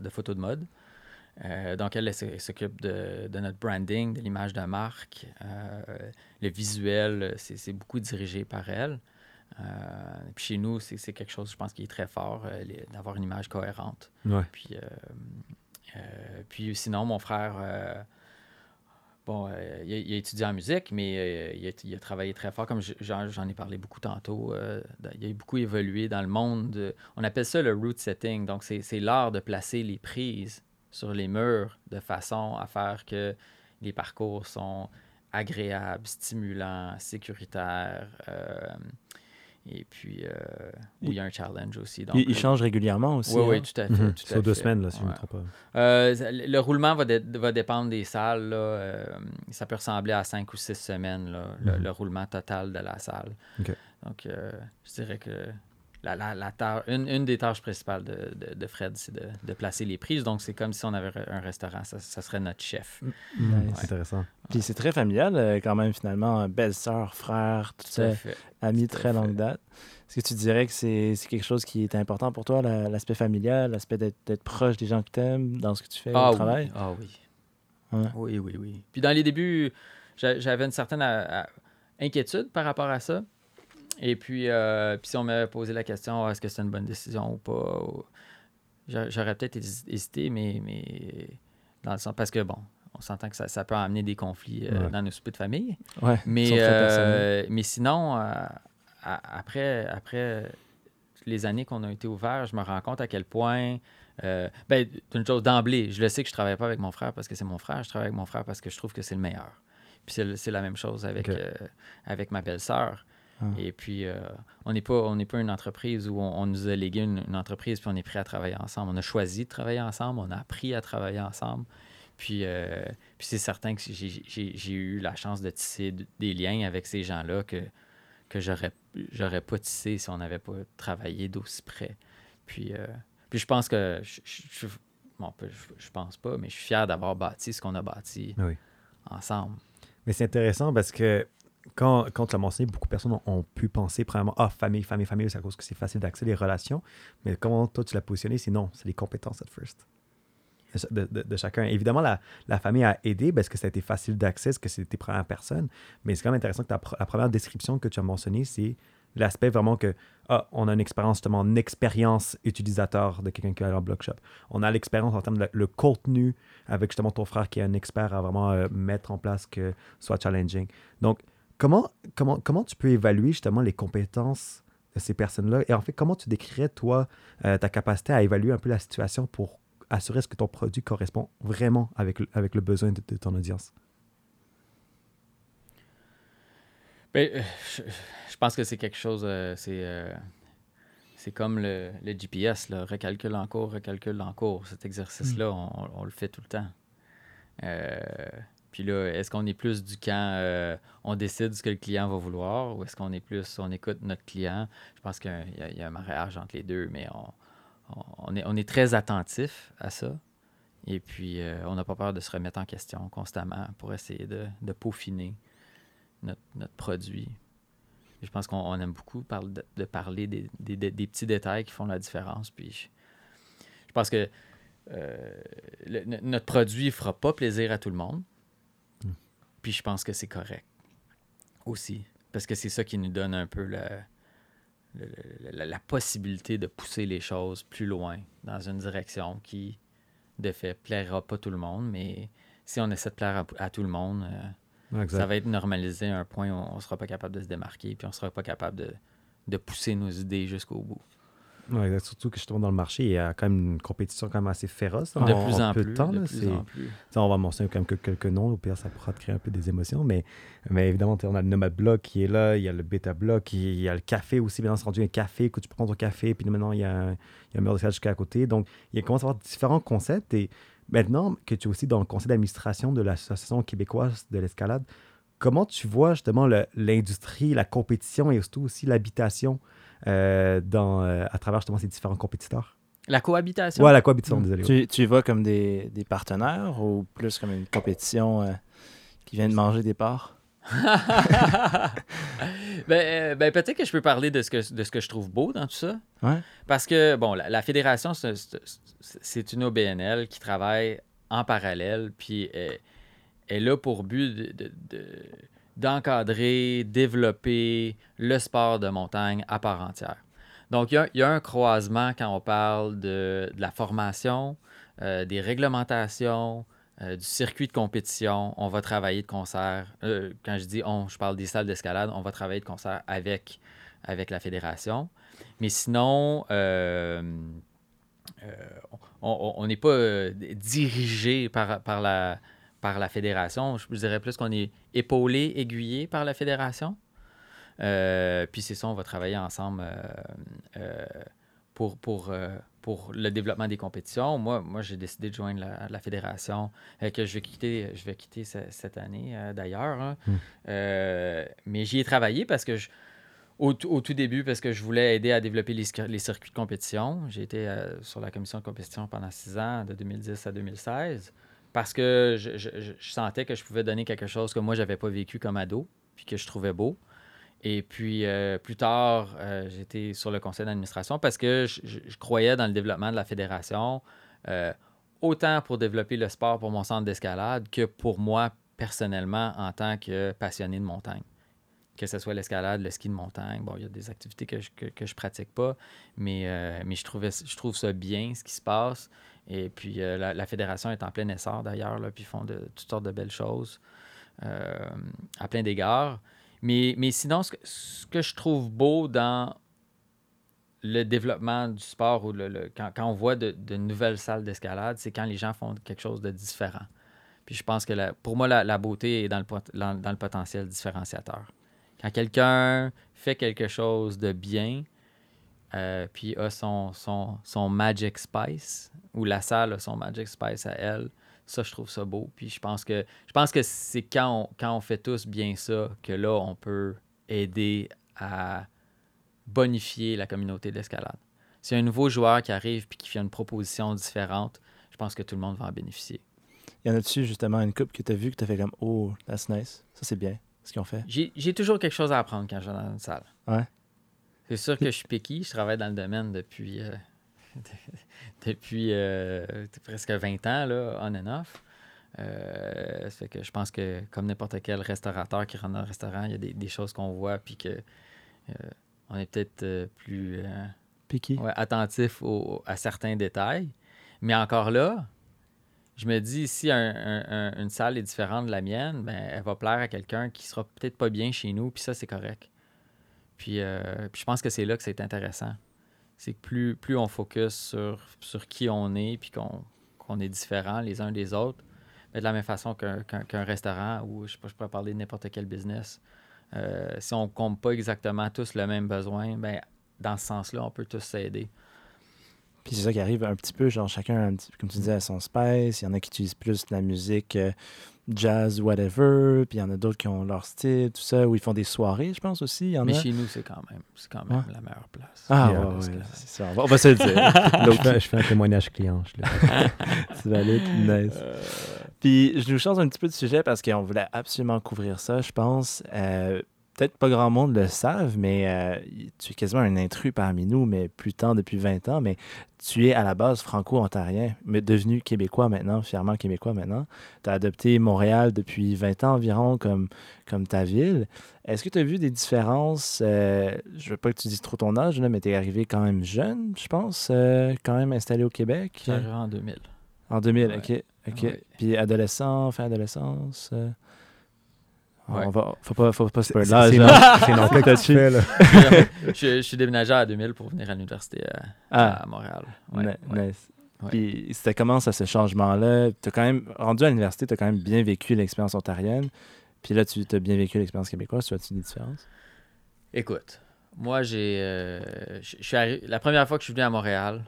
[SPEAKER 2] de photos de mode. Donc, elle, s'occupe de, de notre branding, de l'image de marque. Le visuel, c'est beaucoup dirigé par elle. Euh, puis chez nous, c'est quelque chose, je pense, qui est très fort, euh, d'avoir une image cohérente.
[SPEAKER 3] Ouais.
[SPEAKER 2] Puis, euh, puis sinon, mon frère, euh, bon, euh, il, a, étudié en musique, mais euh, il, a, il a travaillé très fort, comme je- j'en ai parlé beaucoup tantôt. euh, il a beaucoup évolué dans le monde. de- on appelle ça le route setting. Donc, c'est l'art de placer les prises sur les murs de façon à faire que les parcours sont agréables, stimulants, sécuritaires. euh, et puis, euh, où il y a un challenge aussi. Donc, euh,
[SPEAKER 1] changent régulièrement aussi.
[SPEAKER 2] oui,
[SPEAKER 1] hein?
[SPEAKER 2] oui, tout à fait. Tout à
[SPEAKER 3] Sur deux
[SPEAKER 2] fait.
[SPEAKER 3] semaines, là, si je ne
[SPEAKER 2] Ouais.
[SPEAKER 3] me trompe pas.
[SPEAKER 2] Euh, le le roulement va, dé- va dépendre des salles. là. Euh, ça peut ressembler à cinq ou six semaines, là, le,
[SPEAKER 3] Mhm.
[SPEAKER 2] le roulement total de la salle. Donc, je dirais que la, la, la tâche- une, une des tâches principales de, de- de Fred, c'est de, de placer les prises. Donc, c'est comme si on avait un restaurant. Ça, ça serait notre chef.
[SPEAKER 3] Hmm,
[SPEAKER 1] Nice.
[SPEAKER 3] Intéressant.
[SPEAKER 1] Puis c'est très familial, euh, quand même, finalement. Belle-sœur, frère, tout ça, amis très
[SPEAKER 2] fait.
[SPEAKER 1] longue date. Est-ce que tu dirais que c'est c'est quelque chose qui est important pour toi, la- l'aspect familial, l'aspect d'être d'être proche des gens que tu aimes dans ce que tu fais
[SPEAKER 2] Ah
[SPEAKER 1] au
[SPEAKER 2] oui.
[SPEAKER 1] travail?
[SPEAKER 2] Ah oui.
[SPEAKER 1] Ouais.
[SPEAKER 2] Oui, oui, oui. Puis dans les débuts, j'a- j'avais une certaine euh, euh, inquiétude par rapport à ça. Et puis, euh, puis si on m'avait posé la question, est-ce que c'est une bonne décision ou pas, ou- j'aurais peut-être hési- hésité, mais, mais dans le sens, parce que bon, on s'entend que ça, ça peut amener des conflits euh,
[SPEAKER 3] Ouais.
[SPEAKER 2] dans nos soupers de famille.
[SPEAKER 1] Ouais,
[SPEAKER 2] Mais, euh, mais sinon, après, après les années qu'on a été ouvert, je me rends compte à quel point. Euh, ben, une chose d'emblée, je le sais que je ne travaille pas avec mon frère parce que c'est mon frère, je travaille avec mon frère parce que je trouve que c'est le meilleur. Puis c'est, la même chose avec, euh, avec ma belle-sœur.
[SPEAKER 1] Ah.
[SPEAKER 2] Et puis, euh, on n'est pas, on pas une entreprise où on, on nous a légué une, une entreprise puis on est prêt à travailler ensemble. On a choisi de travailler ensemble, on a appris à travailler ensemble. Puis, euh, puis c'est certain que j'ai, eu la chance de tisser des liens avec ces gens-là que, que j'aurais, pas tissé si on n'avait pas travaillé d'aussi près. Puis, euh, puis je pense que, je, je- je- bon, pense pas, mais je suis fier d'avoir bâti ce qu'on a bâti
[SPEAKER 3] oui.
[SPEAKER 2] ensemble.
[SPEAKER 3] Mais c'est intéressant parce que quand, tu l'as mentionné, beaucoup de personnes ont, pu penser premièrement, ah, famille, famille, famille, c'est à cause que c'est facile d'accès les relations. Mais comment toi tu l'as positionné, c'est non, c'est les compétences at first. De, chacun. Évidemment, la, famille a aidé parce que ça a été facile d'accès, parce que c'était première personne. Mais c'est quand même intéressant que ta la première description que tu as mentionnée, c'est l'aspect vraiment que, ah, on a une expérience, justement, une expérience utilisateur de quelqu'un qui est en blockshop. On a l'expérience en termes de le contenu avec justement ton frère qui est un expert à vraiment euh, mettre en place que soit challenging. Donc, comment, comment, comment tu peux évaluer justement les compétences de ces personnes-là? Et en fait, comment tu décrirais, toi, euh, ta capacité à évaluer un peu la situation pour assurer ce que ton produit correspond vraiment avec, le- avec le besoin de, de ton audience?
[SPEAKER 2] Ben, euh, je, je pense que c'est quelque chose, euh, c'est euh, c'est comme le, le GPS, là, recalcule en cours, recalcule en cours. Cet exercice-là, on, on le fait tout le temps. Euh, puis là, est-ce qu'on est plus du camp, euh, on décide ce que le client va vouloir, ou est-ce qu'on est plus, on écoute notre client? Je pense qu'il y, a- un mariage entre les deux, mais on, est, très attentif à ça. Et puis, euh, on n'a pas peur de se remettre en question constamment pour essayer de, peaufiner notre, produit. Je pense qu'on on aime beaucoup de, parler des, petits détails qui font la différence. Puis je, pense que euh, notre produit ne fera pas plaisir à tout le monde. Puis je pense que c'est correct aussi. Parce que c'est ça qui nous donne un peu la, la, la possibilité de pousser les choses plus loin dans une direction qui, de fait, plaira pas tout le monde. Mais si on essaie de plaire à, à tout le monde, euh, ça va être normalisé à un point où on ne sera pas capable de se démarquer, puis on ne sera pas capable de, de pousser nos idées jusqu'au bout.
[SPEAKER 3] Ouais, surtout que justement dans le marché, il y a quand même une compétition quand même assez féroce.
[SPEAKER 2] De
[SPEAKER 3] en-
[SPEAKER 2] plus en
[SPEAKER 3] peu
[SPEAKER 2] plus.
[SPEAKER 3] de temps.
[SPEAKER 2] de
[SPEAKER 3] là.
[SPEAKER 2] plus en plus.
[SPEAKER 3] On va mentionner quand même que- quelques noms, au pire, ça pourra te créer un peu des émotions, mais, mais évidemment, on a le Nomad Block qui est là, il y a le Beta Block, il y a le café aussi, maintenant c'est rendu un café, que tu prends ton café, puis maintenant il y a un, il y a un mur de jusqu'à côté. Donc, il commence à avoir différents concepts, et maintenant que tu es aussi dans le conseil d'administration de l'Association québécoise de l'escalade, comment tu vois justement l'industrie, la compétition et surtout aussi l'habitation euh, dans, euh, à travers justement ces différents compétiteurs?
[SPEAKER 2] La cohabitation.
[SPEAKER 3] Ouais, la cohabitation, désolé. ouais.
[SPEAKER 1] Tu, tu y vas comme des, des partenaires ou plus comme une compétition euh, qui vient de manger des parts? *laughs*
[SPEAKER 2] ben, ben, peut-être que je peux parler de ce que, de ce que je trouve beau dans tout ça.
[SPEAKER 1] Ouais.
[SPEAKER 2] Parce que, bon, la, la fédération, c'est une OBNL qui travaille en parallèle, puis est là pour but de- de- de- d'encadrer, développer le sport de montagne à part entière. Donc, il y a, un croisement quand on parle de, la formation, euh, des réglementations, euh, du circuit de compétition. On va travailler de concert. Euh, quand je dis on, je parle des salles d'escalade. On va travailler de concert avec, avec la fédération. Mais sinon, on- n'est pas dirigé par, par, la, par la fédération. Je dirais plus qu'on est épaulé, aiguillé par la fédération. Euh, puis c'est ça, on va travailler ensemble euh, euh, pour, pour, pour le développement des compétitions. Moi, moi j'ai décidé de joindre la, la fédération que je vais quitter, je vais quitter ce- cette année d'ailleurs. hein.
[SPEAKER 3] Mm.
[SPEAKER 2] Euh, mais j'y ai travaillé parce que je, au, tout- au tout début, parce que je voulais aider à développer les, circuits de compétition. J'ai été euh, sur la commission de compétition pendant six ans, de 2010 à 2016, parce que je, sentais que je pouvais donner quelque chose que moi, je n'avais pas vécu comme ado, puis que je trouvais beau. Et puis, euh, plus tard, euh, j'étais sur le conseil d'administration parce que je, croyais dans le développement de la fédération, euh, autant pour développer le sport pour mon centre d'escalade que pour moi, personnellement, en tant que passionné de montagne. Que ce soit l'escalade, le ski de montagne. Bon, il y a des activités que je, que, que pratique pas, mais, mais je, trouvais, je trouve ça bien, ce qui se passe. Et puis, euh, la, fédération est en plein essor, d'ailleurs, puis ils font de, toutes sortes de belles choses euh, à plein d'égards. Mais, mais sinon, ce que, ce que je trouve beau dans le développement du sport ou le, quand, quand on voit de, nouvelles salles d'escalade, c'est quand les gens font quelque chose de différent. Puis je pense que pour moi, la, beauté est dans le, dans le potentiel différenciateur. Quand quelqu'un fait quelque chose de bien, euh, puis a son, son, son Magic Spice, ou la salle a son Magic Spice à elle, ça, je trouve ça beau. Puis je pense que, je pense que c'est quand on, quand on fait tous bien ça que là, on peut aider à bonifier la communauté d'escalade. Si un nouveau joueur qui arrive puis qui fait une proposition différente, je pense que tout le monde va en bénéficier.
[SPEAKER 1] Y en a-tu justement une coupe que tu as vu que tu as fait comme Oh, that's nice. Ça, c'est bien ce qu'ils ont fait?
[SPEAKER 2] J'ai j'ai toujours quelque chose à apprendre quand je vais dans une salle.
[SPEAKER 1] Ouais.
[SPEAKER 2] C'est sûr que je suis picky. Je travaille dans le domaine depuis, euh, *laughs* depuis euh, presque 20 ans, là, on and off. Euh, ça fait que je pense que, comme n'importe quel restaurateur qui rentre dans un restaurant, il y a des, des choses qu'on voit, puis que euh, on est peut-être plus
[SPEAKER 1] Piqué.
[SPEAKER 2] ouais, attentif au- à certains détails. Mais encore là, je me dis, si un- un- un- une salle est différente de la mienne, ben, elle va plaire à quelqu'un qui sera peut-être pas bien chez nous, puis ça, c'est correct. Puis, euh, puis je pense que c'est là que c'est intéressant. C'est que plus, on focus sur, sur qui on est, puis qu'on est différents les uns des autres, ben, de la même façon qu'un restaurant ou je, sais pas, je pourrais parler de n'importe quel business. euh, si on ne compte pas exactement tous le même besoin, ben, dans ce sens-là, on peut tous s'aider.
[SPEAKER 1] Puis c'est ça qui arrive un petit peu, genre chacun, comme tu disais, à son space. Il y en a qui utilisent plus de la musique euh, jazz, whatever. Puis il y en a d'autres qui ont leur style, tout ça, où ils font des soirées, je pense aussi. Y en
[SPEAKER 2] Mais
[SPEAKER 1] a.
[SPEAKER 2] chez nous, c'est quand même, c'est quand même
[SPEAKER 1] Ouais.
[SPEAKER 2] la meilleure place.
[SPEAKER 1] Ah, ouais,
[SPEAKER 3] que-
[SPEAKER 1] c'est ça. On va, se le dire. *laughs*
[SPEAKER 3] je, fais, je fais un témoignage client. je
[SPEAKER 1] c'est *laughs* valide. Nice. Puis je nous change un petit peu de sujet parce qu'on voulait absolument couvrir ça, je pense. Euh, Peut-être pas grand monde le savent, mais euh, tu es quasiment un intrus parmi nous, mais plus tard depuis 20 ans. Mais tu es à la base franco-ontarien, mais devenu québécois maintenant, fièrement québécois maintenant. Tu as adopté Montréal depuis 20 ans environ comme, comme ta ville. Est-ce que tu as vu des différences? euh, je veux pas que tu dises trop ton âge, là, mais tu es arrivé quand même jeune, je pense, euh, quand même installé au Québec?
[SPEAKER 2] Arrivé en 2000.
[SPEAKER 1] En 2000,
[SPEAKER 2] Ouais.
[SPEAKER 1] ok. ok.
[SPEAKER 2] Ouais.
[SPEAKER 1] Puis adolescent, fin adolescence. Euh,
[SPEAKER 2] Ouais.
[SPEAKER 1] On va, faut pas, faut pas l'âge,
[SPEAKER 3] c'est *laughs*
[SPEAKER 1] là. *laughs*
[SPEAKER 2] je, *laughs* je suis déménagé à 2000 pour venir à l'université à,
[SPEAKER 1] Ah,
[SPEAKER 2] à Montréal. Ouais, ouais.
[SPEAKER 1] nice. Puis c'était comment ça, ce changement-là? Tu as quand même, rendu à l'université, tu as quand même bien vécu l'expérience ontarienne. Puis là, tu as bien vécu l'expérience québécoise. Tu vois-tu des différences?
[SPEAKER 2] Écoute, moi, j'ai. euh, La première fois que je suis venu à Montréal,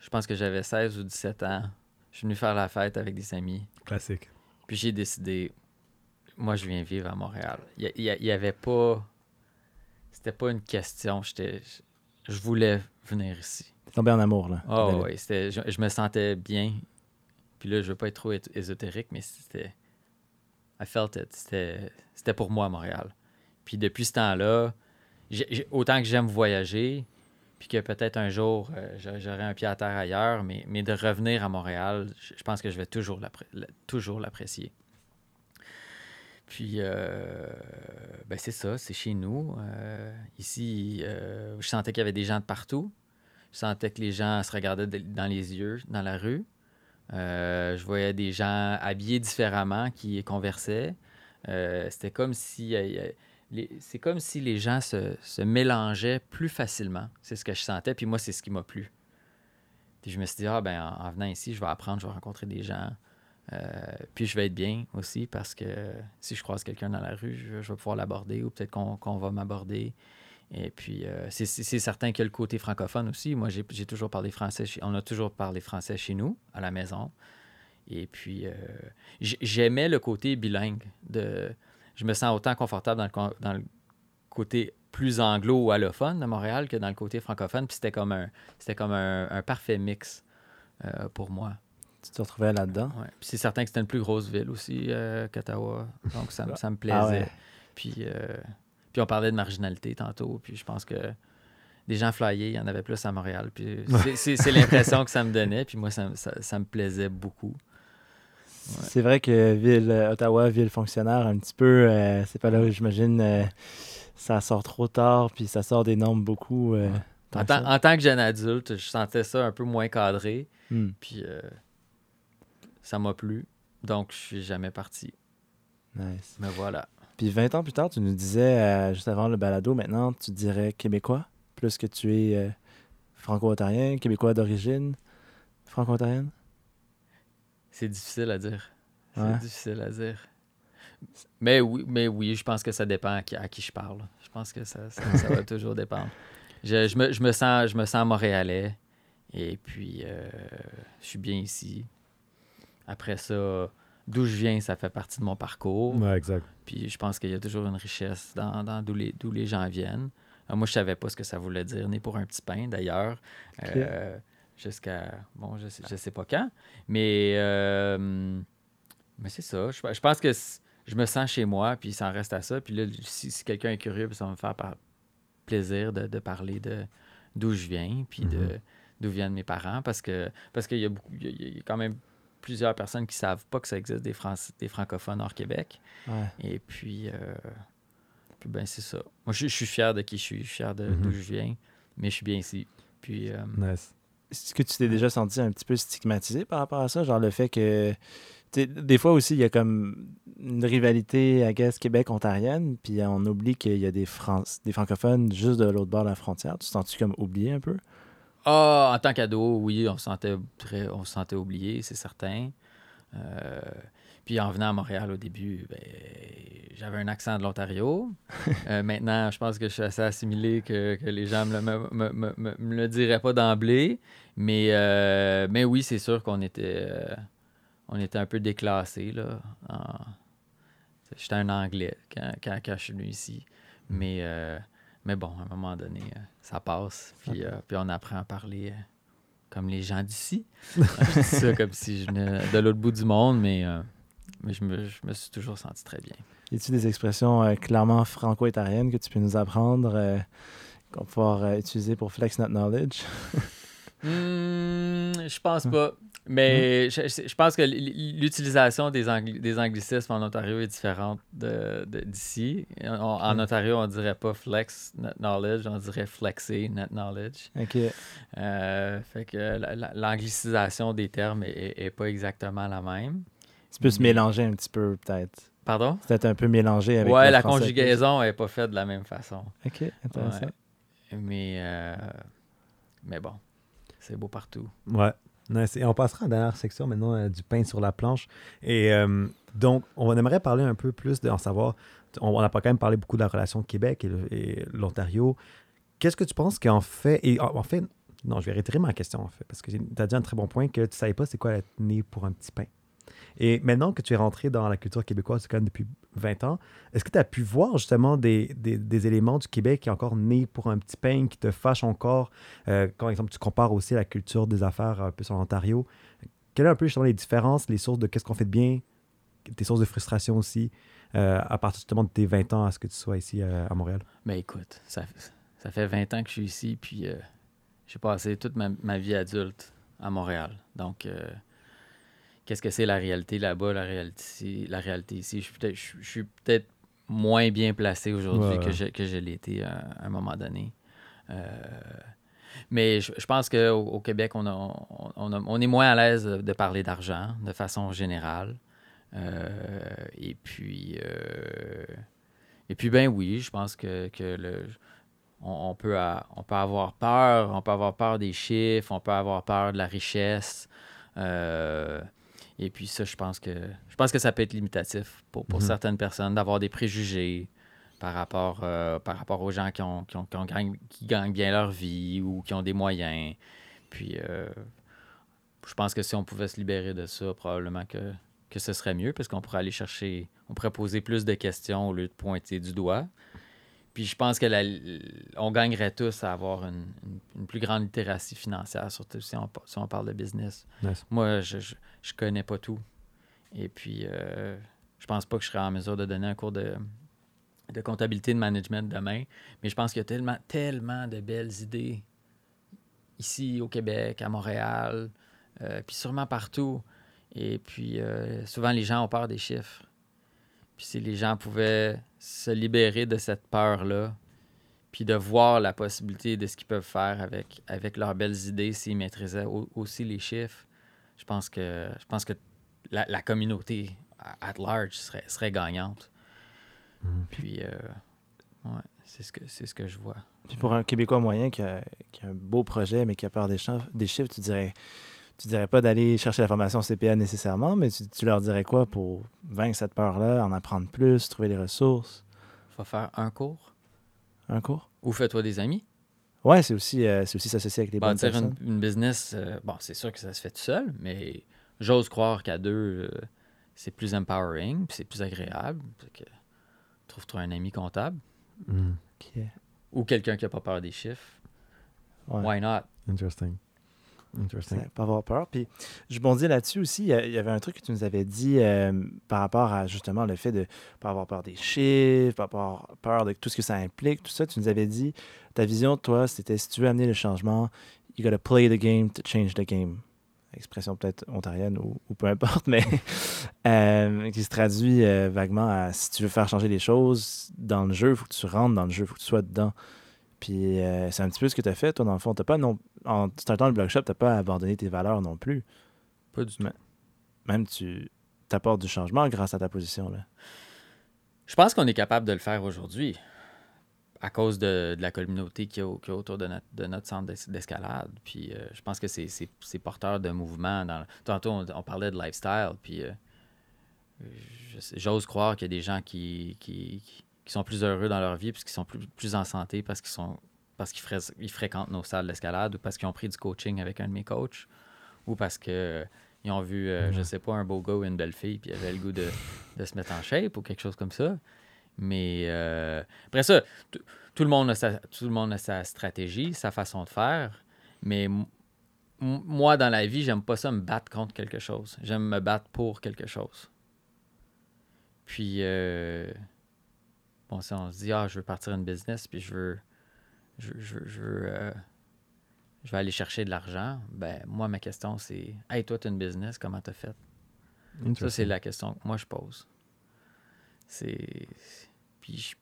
[SPEAKER 2] je pense que j'avais 16 ou 17 ans. Je suis venu faire la fête avec des amis.
[SPEAKER 3] Classique.
[SPEAKER 2] Puis j'ai décidé, moi, je viens vivre à Montréal. Il n'y avait pas. C'était pas une question. J'étais. Je voulais venir ici.
[SPEAKER 1] Tu tombé en amour, là.
[SPEAKER 2] Oh, oui, c'était, je, je me sentais bien. Puis là, je veux pas être trop ésotérique, mais c'était. I felt it. C'était, c'était pour moi, Montréal. Puis depuis ce temps-là, j'ai- j'ai- autant que j'aime voyager, puis que peut-être un jour, euh, j'a- j'aurai un pied à terre ailleurs, mais, mais de revenir à Montréal, je, pense que je vais toujours, l'appré- toujours l'apprécier. Puis, euh, ben c'est ça, c'est chez nous. Euh, ici, euh, je sentais qu'il y avait des gens de partout. Je sentais que les gens se regardaient dans les yeux, dans la rue. Je voyais des gens habillés différemment qui conversaient. C'était comme si... les- c'est comme si les gens se, mélangeaient plus facilement. C'est ce que je sentais, puis moi, c'est ce qui m'a plu. Puis je me suis dit, ah, ben, en, en venant ici, je vais apprendre, je vais rencontrer des gens. Euh, puis je vais être bien aussi parce que si je croise quelqu'un dans la rue, je, vais pouvoir l'aborder ou peut-être qu'on va m'aborder. Et puis, euh, c'est- certain qu'il y a le côté francophone aussi. Moi, j'ai toujours parlé français. chez- on a toujours parlé français chez nous, à la maison. Et puis, euh, j'aimais le côté bilingue. Je me sens autant confortable dans le, côté plus anglo ou allophone de Montréal que dans le côté francophone. Puis c'était comme un, comme un, parfait mix pour moi.
[SPEAKER 1] Tu te retrouvais là-dedans?
[SPEAKER 2] Ouais. Puis c'est certain que c'était une plus grosse ville aussi euh, qu'Ottawa. Donc ça, me- *laughs* ça me plaisait.
[SPEAKER 1] Ah ouais.
[SPEAKER 2] Puis, euh, puis on parlait de marginalité tantôt. Puis je pense que des gens flyés, il y en avait plus à Montréal. Puis c'est- *laughs* l'impression que ça me donnait. Puis moi, ça, me- ça- ça me plaisait beaucoup.
[SPEAKER 1] C'est vrai que ville, Ottawa, ville fonctionnaire, un petit peu, euh, c'est pas là où j'imagine ça sort trop tard, puis ça sort des normes beaucoup.
[SPEAKER 2] En tant,
[SPEAKER 1] ça.
[SPEAKER 2] en tant que jeune adulte, je sentais ça un peu moins cadré.
[SPEAKER 1] Hmm.
[SPEAKER 2] Puis euh, ça m'a plu. Donc je suis jamais parti.
[SPEAKER 1] Nice.
[SPEAKER 2] Mais voilà.
[SPEAKER 1] Puis 20 ans plus tard, tu nous disais, euh, juste avant le balado, maintenant, tu dirais québécois, plus que tu es euh, franco-ontarien, québécois d'origine, franco-ontarienne?
[SPEAKER 2] C'est difficile à dire. C'est
[SPEAKER 1] Ouais.
[SPEAKER 2] difficile à dire. Mais oui, mais oui, je pense que ça dépend à qui, à qui je parle. Je pense que ça, ça, ça va *laughs* toujours dépendre. Je, je me, je me sens, je me sens montréalais. Et puis, euh, je suis bien ici. Après ça, d'où je viens, ça fait partie de mon parcours.
[SPEAKER 3] Ouais, exact.
[SPEAKER 2] Puis je pense qu'il y a toujours une richesse dans, dans d'où les, d'où les gens viennent. Euh, moi, je savais pas ce que ça voulait dire, né pour un petit pain, d'ailleurs. Euh, jusqu'à, bon, je sais, je sais pas quand. Mais, euh, mais c'est ça. Je, je pense que je me sens chez moi, puis ça en reste à ça. Puis là, si, si quelqu'un est curieux, ça va me faire par- plaisir de, de parler de d'où je viens, puis de,
[SPEAKER 3] Mhm.
[SPEAKER 2] d'où viennent mes parents, parce que parce qu'il y a beaucoup, il y a- il y a quand même plusieurs personnes qui savent pas que ça existe des, Franc- des francophones hors Québec.
[SPEAKER 1] Ouais.
[SPEAKER 2] Et puis, euh, puis ben, c'est ça. Moi, je, je suis fier de qui je suis, je suis fier de- d'où
[SPEAKER 3] Mhm.
[SPEAKER 2] je viens, mais je suis bien ici. Puis, euh,
[SPEAKER 3] Nice.
[SPEAKER 1] Est-ce que tu t'es déjà senti un petit peu stigmatisé par rapport à ça? Genre le fait que. Des fois aussi, il y a comme une rivalité, I guess, Québec-ontarienne, puis on oublie qu'il y a des, Fran- des francophones juste de l'autre bord de la frontière. Tu te sens-tu comme oublié un peu?
[SPEAKER 2] Ah, en tant qu'ado, oui, on se sentait très, on se sentait oublié, c'est certain. Euh, puis en venant à Montréal au début, ben, j'avais un accent de l'Ontario. *laughs* Euh, maintenant, je pense que je suis assez assimilé que, que les gens me, le- me, me- me- me- me le diraient pas d'emblée. Mais, euh, mais oui, c'est sûr qu'on était, euh, on était un peu déclassé. Là, en- J'étais un Anglais quand, quand, quand je suis venu ici. Mais, euh, mais bon, à un moment donné, euh, ça passe. Puis, euh, puis on apprend à parler euh, comme les gens d'ici. *laughs* *laughs* je dis ça comme si je venais de l'autre bout du monde, mais, euh, mais je, me, je me suis toujours senti très bien.
[SPEAKER 1] Y a-t-il des expressions euh, clairement franco-ontariennes que tu peux nous apprendre, euh, qu'on va pouvoir utiliser pour flex notre knowledge? *laughs*
[SPEAKER 2] Hmm, je pense pas. Mais je, je- je pense que l- l'utilisation des, angli- des anglicismes en Ontario est différente de- de- d'ici. En, Ontario, on dirait pas flex net knowledge, on dirait flexer net knowledge.
[SPEAKER 1] OK.
[SPEAKER 2] Euh, fait que la- la- l'anglicisation des termes est, est- est pas exactement la même.
[SPEAKER 1] Tu peux se
[SPEAKER 2] Mais-
[SPEAKER 1] mélanger un petit peu, peut-être.
[SPEAKER 2] Pardon?
[SPEAKER 1] C'est peut-être un peu mélangé avec
[SPEAKER 2] ouais,
[SPEAKER 1] le
[SPEAKER 2] la
[SPEAKER 1] français.
[SPEAKER 2] conjugaison est pas faite de la même façon.
[SPEAKER 1] OK, intéressant.
[SPEAKER 2] Ouais. Mais, euh, mais bon, c'est beau partout.
[SPEAKER 3] Ouais. Et on passera à la dernière section maintenant euh, du pain sur la planche. Et euh, donc, on aimerait parler un peu plus d'en savoir. On on n'a pas quand même parlé beaucoup de la relation Québec et l'Ontario. Qu'est-ce que tu penses qu'en fait. Et en, en fait, non, je vais réitérer ma question en fait, parce que tu as dit un très bon point que tu savais pas c'est quoi être né pour un petit pain. Et maintenant que tu es rentré dans la culture québécoise quand même depuis 20 ans, est-ce que tu as pu voir justement des, des- éléments du Québec qui est encore né pour un petit pain, qui te fâchent encore? Euh, quand, par exemple, tu compares aussi la culture des affaires un peu sur l'Ontario. Quelles sont un peu justement les différences, les sources de qu'est-ce qu'on fait de bien, tes sources de frustration aussi, euh, à partir justement de tes 20 ans à ce que tu sois ici euh, à Montréal?
[SPEAKER 2] Mais écoute, ça, ça fait 20 ans que je suis ici, puis j'ai passé toute ma, ma vie adulte à Montréal. Donc, qu'est-ce que c'est la réalité là-bas, la réalité ici? La réalité ici? Je suis peut-être, je, je suis peut-être moins bien placé aujourd'hui
[SPEAKER 3] Ouais,
[SPEAKER 2] que je, que je l'ai été à, à un moment donné. Euh, mais je, je pense qu'au au Québec, on, a- on, on a- on est moins à l'aise de parler d'argent de façon générale. Euh, et puis, euh, et puis, ben oui, je pense que, que le, on, on peut on peut avoir peur, on peut avoir peur des chiffres, on peut avoir peur de la richesse. Et puis ça, je pense que je pense que ça peut être limitatif pour, pour
[SPEAKER 3] Mhm.
[SPEAKER 2] certaines personnes d'avoir des préjugés par rapport, euh, par rapport aux gens qui, ont, qui, ont- qui ont gagnent, qui gagnent bien leur vie ou qui ont des moyens. Puis euh, je pense que si on pouvait se libérer de ça, probablement que, que ce serait mieux parce qu'on pourrait aller chercher, on pourrait poser plus de questions au lieu de pointer du doigt. Puis je pense que la- on gagnerait tous à avoir une, une- une plus grande littératie financière, surtout si on, si on parle de business.
[SPEAKER 3] Nice.
[SPEAKER 2] Moi, je, je, je connais pas tout. Et puis, euh, je pense pas que je serais en mesure de donner un cours de, de comptabilité de management demain. Mais je pense qu'il y a tellement, tellement de belles idées ici au Québec, à Montréal, euh, puis sûrement partout. Et puis, euh, souvent, les gens ont peur des chiffres. Puis si les gens pouvaient se libérer de cette peur-là, puis de voir la possibilité de ce qu'ils peuvent faire avec, avec leurs belles idées s'ils maîtrisaient au- aussi les chiffres, je pense que, je pense que la, la communauté à- at large serait, serait gagnante. Puis, euh, ouais, c'est ce, que, c'est ce que je vois.
[SPEAKER 1] Puis pour un Québécois moyen qui a, qui a un beau projet, mais qui a peur des, chiffres, des chiffres tu dirais, tu dirais pas d'aller chercher la formation CPA nécessairement, mais tu, tu leur dirais quoi pour vaincre cette peur-là, en apprendre plus, trouver les ressources?
[SPEAKER 2] Va faire un cours
[SPEAKER 1] Un cours?
[SPEAKER 2] ou fais-toi des amis.
[SPEAKER 1] Ouais, c'est aussi, euh, c'est aussi s'associer avec les bonnes personnes.
[SPEAKER 2] une, une business, euh, bon, c'est sûr que ça se fait tout seul, mais j'ose croire qu'à deux, euh, c'est plus empowering, puis c'est plus agréable. Que, Trouve-toi un ami comptable
[SPEAKER 3] Mm.
[SPEAKER 1] Ok.
[SPEAKER 2] ou quelqu'un qui n'a pas peur des chiffres.
[SPEAKER 1] Ouais.
[SPEAKER 2] Why not?
[SPEAKER 3] Interesting.
[SPEAKER 1] Pas avoir peur. Puis je bondis là-dessus aussi. Il y avait un truc que tu nous avais dit euh, par rapport à justement le fait de pas avoir peur des chiffres, pas avoir peur de tout ce que ça implique, tout ça. Tu nous avais dit, ta vision, toi, c'était si tu veux amener le changement, you gotta play the game to change the game. Expression peut-être ontarienne ou, peu importe, mais *laughs* euh, qui se traduit euh, vaguement à si tu veux faire changer les choses dans le jeu, il faut que tu rentres dans le jeu, il faut que tu sois dedans. Puis c'est un petit peu ce que tu as fait, toi, dans le fond. T'as pas non, en startant le blog shop, tu n'as pas abandonné tes valeurs non plus.
[SPEAKER 2] Pas du tout.
[SPEAKER 1] Même tu t'apportes du changement grâce à ta position. Là.
[SPEAKER 2] Je pense qu'on est capable de le faire aujourd'hui à cause de, de la communauté qu'il y, a y autour de notre, de notre centre d'es- d'escalade. Puis euh, je pense que c'est- porteur de mouvement. Dans, tantôt, on, on parlait de lifestyle. Puis euh, j'ose croire qu'il y a des gens qui, qui, qui sont plus heureux dans leur vie, puis qui sont plus, plus en santé parce qu'ils sont parce qu'ils ils fréquentent nos salles d'escalade ou parce qu'ils ont pris du coaching avec un de mes coachs ou parce que euh, ils ont vu, euh, je sais pas, un beau gars ou une belle fille, puis ils avaient le goût de, de se mettre en shape ou quelque chose comme ça. Mais euh, après ça, tout le, monde a sa, tout le monde a sa stratégie, sa façon de faire. Mais moi, dans la vie, j'aime pas ça me battre contre quelque chose. J'aime me battre pour quelque chose. Puis, euh, bon, si on se dit, ah, je veux partir une business, puis je veux, je, je, je veux, euh, je vais aller chercher de l'argent, ben, moi, ma question, c'est, hey, toi, tu as une business, comment t'as fait? Ça, c'est la question que moi, je pose. C'est. Puis,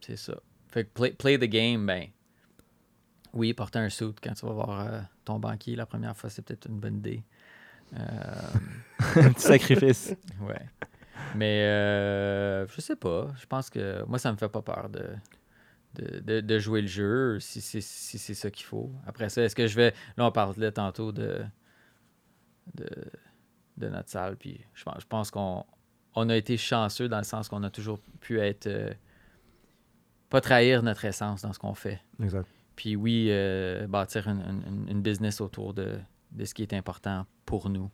[SPEAKER 2] c'est ça. Fait que play, play the game, ben. Oui, porter un suit quand tu vas voir euh, ton banquier la première fois, c'est peut-être une bonne idée. Euh, *laughs*
[SPEAKER 1] un petit sacrifice.
[SPEAKER 2] ouais. Mais euh, je sais pas. Je pense que moi, ça me fait pas peur de, de, de- de jouer le jeu si c'est si c'est ça qu'il faut. Après ça, est-ce que je vais. Là, on parlait tantôt de, de, de notre salle. Puis je pense, je pense qu'on on a été chanceux dans le sens qu'on a toujours pu être. euh, pas trahir notre essence dans ce qu'on fait.
[SPEAKER 3] Exact.
[SPEAKER 2] Puis oui, euh, bâtir une, une- une business autour de, de ce qui est important pour nous.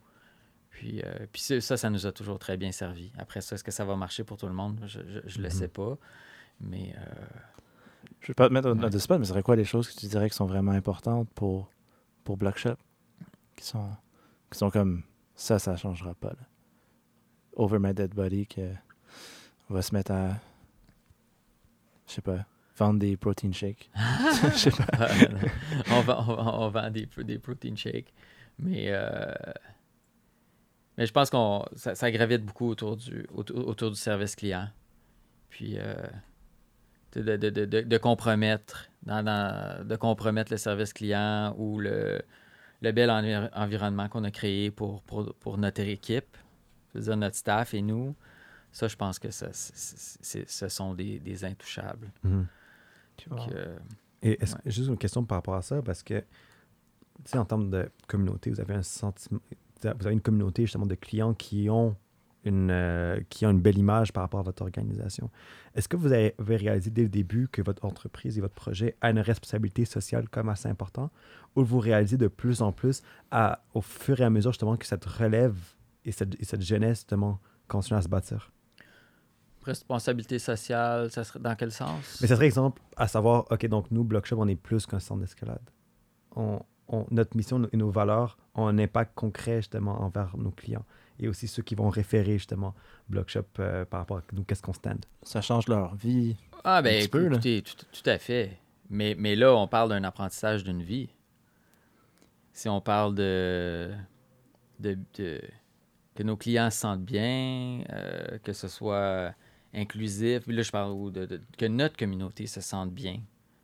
[SPEAKER 2] Puis, euh, puis ça, ça nous a toujours très bien servi. Après ça, est-ce que ça va marcher pour tout le monde? Je ne le
[SPEAKER 3] Mhm.
[SPEAKER 2] sais pas. Mais euh,
[SPEAKER 1] Je vais pas te mettre de spot, mais ce serait quoi les choses que tu dirais qui sont vraiment importantes pour, pour Block Shop? Qui sont, qui sont comme ça, ça changera pas. Là. Over my dead body, que on va se mettre à. Je sais pas. Vendre des protein shakes. *laughs* Je sais pas.
[SPEAKER 2] on, vend, on vend- on vend des, des protein shakes. Mais, euh, mais je pense qu'on ça, ça gravite beaucoup autour du, autour, autour du service client. Puis euh, de, de, de, de, compromettre dans, dans- de compromettre le service client ou le, le bel envi- environnement qu'on a créé pour, pour, pour notre équipe, c'est-à-dire notre staff et nous. Ça, je pense que ça, ce sont des, des intouchables. Donc, euh,
[SPEAKER 3] Et
[SPEAKER 2] Ouais.
[SPEAKER 3] juste une question par rapport à ça, parce que, tu sais, en termes de communauté, vous avez un sentiment, vous avez une communauté justement de clients qui ont une, euh, qui ont une belle image par rapport à votre organisation. Est-ce que vous avez, réalisé dès le début que votre entreprise et votre projet a une responsabilité sociale comme assez important, ou vous réalisez de plus en plus à, au fur et à mesure justement que cette relève et cette, et cette jeunesse justement continue à se bâtir?
[SPEAKER 2] Responsabilité sociale, ça serait dans quel sens?
[SPEAKER 3] Mais ça serait exemple à savoir, OK, donc nous, Blockshop, on est plus qu'un centre d'escalade. On, on- notre mission et nos valeurs ont un impact concret justement envers nos clients et aussi ceux qui vont référer justement Blockshop euh, par rapport à nous, qu'est-ce qu'on stand.
[SPEAKER 1] Ça change leur vie.
[SPEAKER 2] Ah, ben
[SPEAKER 1] peu,
[SPEAKER 2] écoutez, tout, tout à fait. Mais, mais là, on parle d'un apprentissage d'une vie. Si on parle de, de, de- que nos clients se sentent bien, euh, que ce soit inclusif, là, je parle de, de- que notre communauté se sente bien,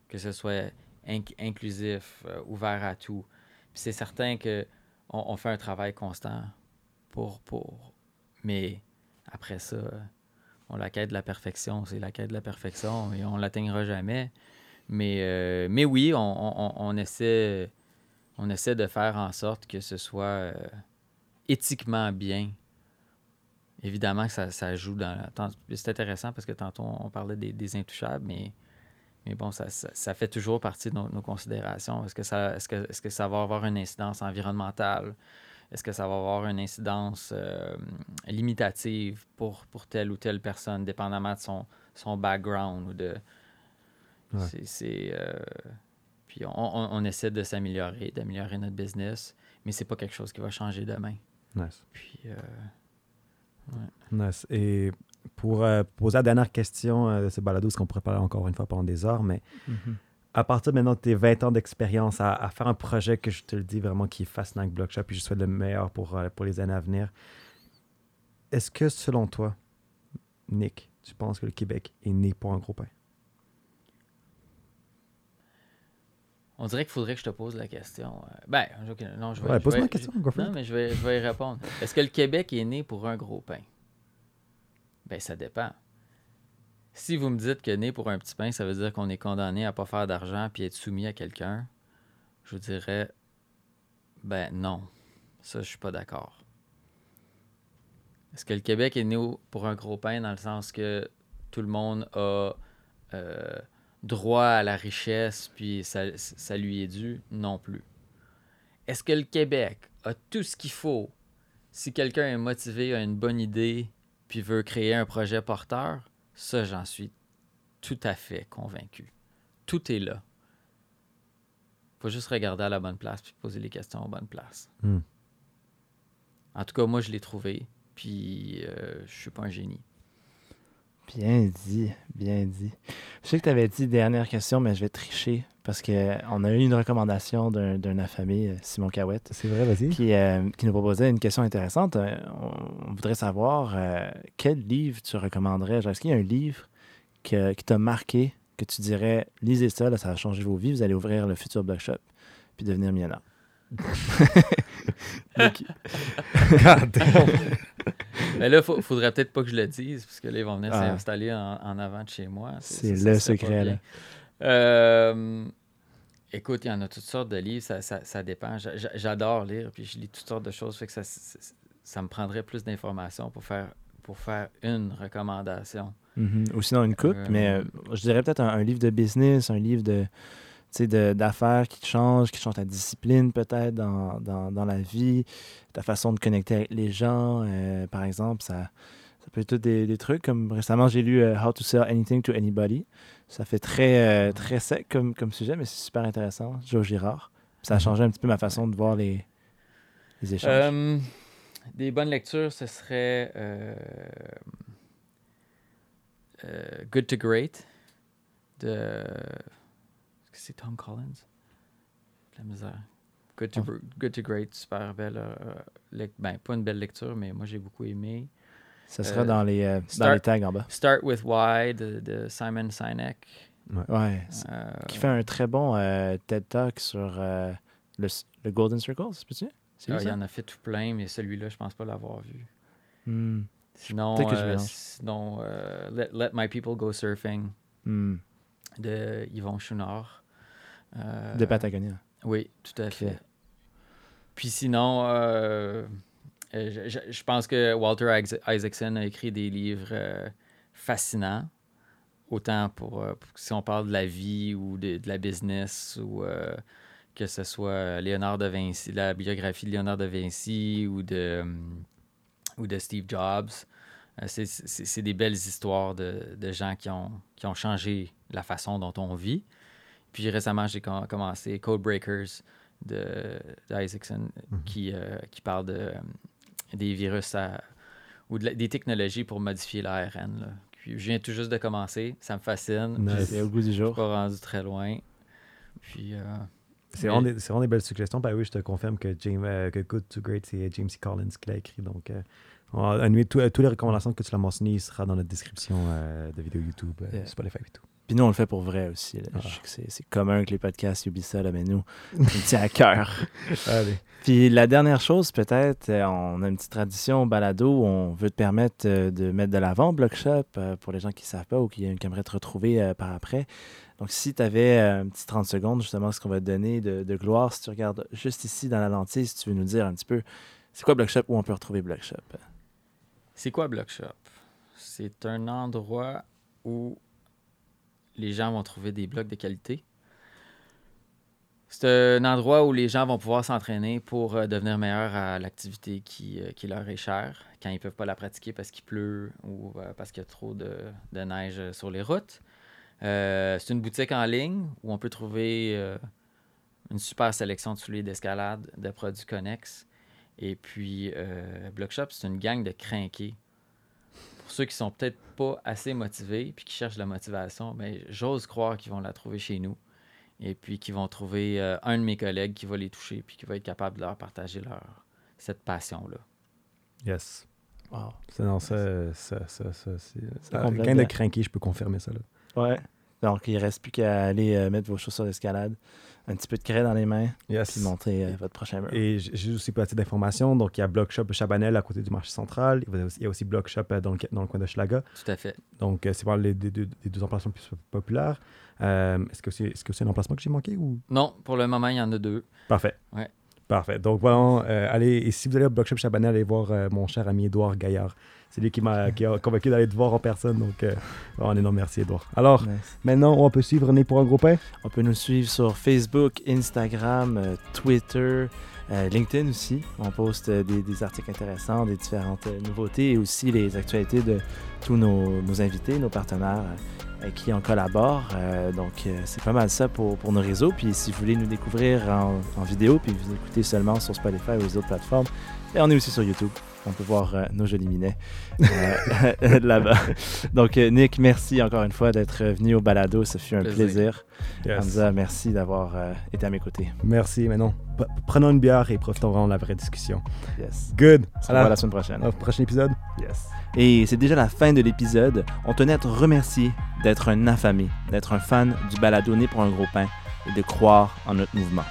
[SPEAKER 2] que ce soit inc- inclusif, euh, ouvert à tout. Puis c'est certain que on, on fait un travail constant pour, pour. Mais après ça, on la quête de la perfection, c'est la quête de la perfection et on l'atteindra jamais. Mais, euh, mais oui, on, on- on essaie, on essaie de faire en sorte que ce soit euh, éthiquement bien. Évidemment que ça, ça joue dans... tant- C'est intéressant parce que tantôt, on parlait des, intouchables, mais, mais bon, ça, ça, fait toujours partie de nos, nos considérations. Est-ce que, est-ce, que, est-ce que ça va avoir une incidence environnementale? Est-ce que ça va avoir une incidence euh, limitative pour, pour telle ou telle personne, dépendamment de son, son background ou de...
[SPEAKER 3] Ouais.
[SPEAKER 2] C'est... c'est, euh, Puis on, on- on essaie de s'améliorer, d'améliorer notre business, mais c'est pas quelque chose qui va changer demain.
[SPEAKER 3] Nice.
[SPEAKER 2] Puis... euh,
[SPEAKER 3] Nice. Et pour euh, poser la dernière question de ce balado, ce qu'on pourrait parler encore une fois pendant des heures, mais
[SPEAKER 1] Mhm.
[SPEAKER 3] À partir maintenant de tes 20 ans d'expérience à, à faire un projet que je te le dis vraiment qui est fascinant avec Blockshop, puis je souhaite le meilleur pour, euh, pour les années à venir, est-ce que selon toi, Nick, tu penses que le Québec est né pour un gros pain?
[SPEAKER 2] On dirait qu'il faudrait que je te pose la question. Euh, Ben, non, je vais.
[SPEAKER 3] Ouais,
[SPEAKER 2] je
[SPEAKER 3] pose-moi
[SPEAKER 2] vais-
[SPEAKER 3] la question,
[SPEAKER 2] Non, mais je vais, je vais y répondre. Est-ce que le Québec est né pour un gros pain? Ben, ça dépend. Si vous me dites que né pour un petit pain, ça veut dire qu'on est condamné à pas faire d'argent puis être soumis à quelqu'un, je vous dirais, ben non. Ça, je suis pas d'accord. Est-ce que le Québec est né pour un gros pain dans le sens que tout le monde a euh, droit à la richesse puis ça, ça lui est dû? Non plus. Est-ce que le Québec a tout ce qu'il faut si quelqu'un est motivé, a une bonne idée puis veut créer un projet porteur? Ça, j'en suis tout à fait convaincu. Tout est là. faut juste regarder à la bonne place puis poser les questions aux bonnes places.
[SPEAKER 3] Hmm.
[SPEAKER 2] En tout cas, moi, je l'ai trouvé. Puis, euh, je suis pas un génie.
[SPEAKER 1] Bien dit, bien dit. Je sais que tu avais dit dernière question, mais je vais tricher parce qu'on a eu une recommandation d'un d'un affamé, euh, Simon Cahouette,
[SPEAKER 3] C'est vrai, vas-y.
[SPEAKER 1] qui, euh, qui nous proposait une question intéressante. Euh, on, on voudrait savoir euh, quel livre tu recommanderais? Genre, Est-ce qu'il y a un livre que- qui t'a marqué, que tu dirais, lisez ça, là, ça va changer vos vies, vous allez ouvrir le futur Block Shop puis devenir millionnaire? *laughs* *laughs*
[SPEAKER 2] Mais là, il faudrait peut-être pas que je le dise, parce que là, ils vont venir
[SPEAKER 1] Ah.
[SPEAKER 2] s'installer en, en avant de chez moi.
[SPEAKER 1] C'est
[SPEAKER 2] ça
[SPEAKER 1] le secret, là.
[SPEAKER 2] Euh, écoute, il y en a toutes sortes de livres, ça, ça- ça dépend. J'a- j'a- J'adore lire, puis je lis toutes sortes de choses, fait que ça, me prendrait plus d'informations pour faire, pour faire une recommandation.
[SPEAKER 1] Mhm. Ou sinon une coupe,
[SPEAKER 2] Euh,
[SPEAKER 1] mais euh, je dirais peut-être un, un livre de business, un livre de d'affaires qui te change, qui change ta discipline peut-être dans, dans, dans la vie, ta façon de connecter avec les gens, par exemple, ça, ça peut être des, des trucs comme récemment j'ai lu How to Sell Anything to Anybody. Ça fait très, euh, très sec comme, comme sujet, mais c'est super intéressant. Joe Girard. Ça a
[SPEAKER 3] Mhm.
[SPEAKER 1] changé un petit peu ma façon de voir les, les échanges.
[SPEAKER 2] Euh, des bonnes lectures, ce serait euh, Good to Great de. Est-ce que c'est Tom Collins? La misère. Good to,
[SPEAKER 1] Ah.
[SPEAKER 2] Good to Great, super belle. euh, ben, pas une belle lecture, mais moi j'ai beaucoup aimé.
[SPEAKER 1] Ça sera
[SPEAKER 2] euh,
[SPEAKER 1] dans, les, euh, dans
[SPEAKER 2] start-
[SPEAKER 1] les tags en bas.
[SPEAKER 2] Start with Why de, de Simon Sinek.
[SPEAKER 1] Ouais,
[SPEAKER 2] Euh,
[SPEAKER 1] qui fait un très bon TED Talk sur le, le Golden Circle, c'est
[SPEAKER 2] ah, il y en a fait tout plein, mais celui-là, je pense pas l'avoir vu.
[SPEAKER 1] Hmm,
[SPEAKER 2] Sinon,
[SPEAKER 1] que je
[SPEAKER 2] sinon Let, Let My People Go Surfing
[SPEAKER 1] hmm.
[SPEAKER 2] de Yvon Chouinard.
[SPEAKER 1] De Patagonia.
[SPEAKER 2] Oui, tout à fait. Puis sinon, je, je- je pense que Walter Is- Isaacson a écrit des livres euh, fascinants, autant pour, euh, pour- si on parle de la vie ou de, de la business ou euh, que ce soit Léonard de Vinci, la biographie de Léonard de Vinci ou de, hum, ou de Steve Jobs. Euh, c'est- des belles histoires de, de gens qui ont, qui ont changé la façon dont on vit. Puis récemment, j'ai com- commencé Code Breakers de d'Isaacson qui, euh, qui parle de, euh, des virus à- ou de la- des technologies pour modifier l'ARN. là. Puis je viens tout juste de commencer, ça me fascine.
[SPEAKER 3] Nice.
[SPEAKER 1] C'est au goût du
[SPEAKER 2] Je suis
[SPEAKER 1] jour.
[SPEAKER 2] pas rendu très loin. Puis euh,
[SPEAKER 3] C'est vraiment, des- c'est vraiment des belles suggestions. Ben oui, je te confirme que, James, euh, que Good to Great, c'est James C. Collins qui l'a écrit. Donc, euh, on va annuler tout- euh, toutes les recommandations que tu l'as mentionnées, il sera dans notre description euh, de vidéo YouTube, euh,
[SPEAKER 1] Yeah.
[SPEAKER 3] Spotify et tout.
[SPEAKER 1] Puis nous, on le fait pour vrai aussi. là.
[SPEAKER 3] Ah.
[SPEAKER 1] Je sais que c'est- c'est commun que les podcasts oublient ça, là, mais nous, on le tient à cœur. *laughs*
[SPEAKER 3] Allez.
[SPEAKER 1] Puis la dernière chose, peut-être, euh, on a une petite tradition au balado où on veut te permettre euh, de mettre de l'avant Blockshop euh, pour les gens qui ne savent pas ou qui, aimeraient te retrouver par après. Donc, si tu avais un petit 30 secondes, justement, ce qu'on va te donner de, de gloire, si tu regardes juste ici dans la lentille, si tu veux nous dire un petit peu, c'est quoi Blockshop, où on peut retrouver Blockshop?
[SPEAKER 2] C'est quoi Blockshop? C'est un endroit où les gens vont trouver des blocs de qualité. C'est un endroit où les gens vont pouvoir s'entraîner pour euh, devenir meilleurs à l'activité qui, euh, qui leur est chère quand ils ne peuvent pas la pratiquer parce qu'il pleut ou euh, parce qu'il y a trop de, neige sur les routes. C'est une boutique en ligne où on peut trouver une super sélection de souliers d'escalade, de produits connexes. Et puis, Blockshop, c'est une gang de crinqués. Ceux qui sont peut-être pas assez motivés puis qui cherchent la motivation, mais j'ose croire qu'ils vont la trouver chez nous. Et puis qu'ils vont trouver euh, un de mes collègues qui va les toucher puis qui va être capable de leur partager leur, cette passion-là.
[SPEAKER 3] Yes.
[SPEAKER 1] Wow.
[SPEAKER 3] Ça, non, ça, ça, ça, ça, c'est...
[SPEAKER 1] Ça
[SPEAKER 3] de craquer, je peux confirmer ça. Là.
[SPEAKER 1] Ouais. Donc, il reste plus qu'à aller euh, mettre vos chaussures d'escalade, un petit peu de craie dans les mains,
[SPEAKER 3] Yes.
[SPEAKER 1] puis montrer euh, votre prochain mur.
[SPEAKER 3] Et j'ai aussi pas assez d'informations. Donc, il y a Block Shop Chabanel à côté du marché central. Il y a aussi, Block Shop euh, dans le, dans le coin de Schlaga.
[SPEAKER 2] Tout à fait.
[SPEAKER 3] Donc, euh, c'est vraiment les, les deux, les deux emplacements les plus populaires. Euh, est-ce que c'est est -ce que c'est un emplacement que j'ai manqué ou?
[SPEAKER 2] Non, pour le moment, il y en a deux.
[SPEAKER 3] Parfait.
[SPEAKER 2] Ouais.
[SPEAKER 3] Parfait. Donc, voilà, euh, allez, et si vous allez au Block Shop Chabanel, allez voir euh, mon cher ami Édouard Gaillard. C'est lui qui m'a qui a convaincu d'aller te voir en personne. Donc, euh, un énorme merci, Édouard. Alors,
[SPEAKER 1] Nice.
[SPEAKER 3] maintenant, on peut suivre René pour un gros pain?
[SPEAKER 1] On peut nous suivre sur Facebook, Instagram, euh, Twitter, euh, LinkedIn aussi. On poste euh, des, des articles intéressants, des différentes euh, nouveautés et aussi les actualités de tous nos, nos invités, nos partenaires qui on collabore. Euh, donc, euh, c'est pas mal ça pour, pour nos réseaux. Puis, si vous voulez nous découvrir en, en vidéo, puis vous écoutez seulement sur Spotify ou les autres plateformes, et on est aussi sur YouTube. On peut voir euh, nos jolis minets euh, *laughs* là-bas. Donc, euh, Nick, merci encore une fois d'être venu au balado. Ce fut un
[SPEAKER 2] Plaisir.
[SPEAKER 1] plaisir. Hamza, merci d'avoir euh, été à mes côtés.
[SPEAKER 3] Merci. Maintenant, p- prenons une bière et profitons vraiment de la vraie discussion.
[SPEAKER 1] Yes.
[SPEAKER 3] Good.
[SPEAKER 1] On se
[SPEAKER 3] la-
[SPEAKER 1] revoit la semaine prochaine.
[SPEAKER 3] au prochain épisode.
[SPEAKER 1] Yes. Et c'est déjà la fin de l'épisode. On tenait à te remercier d'être un affamé, d'être un fan du balado Né pour un gros pain et de croire en notre mouvement.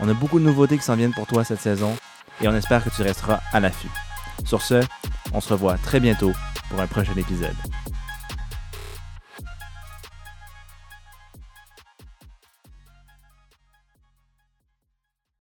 [SPEAKER 1] On a beaucoup de nouveautés qui s'en viennent pour toi cette saison et on espère que tu resteras à l'affût. Sur ce, on se revoit très bientôt pour un prochain épisode.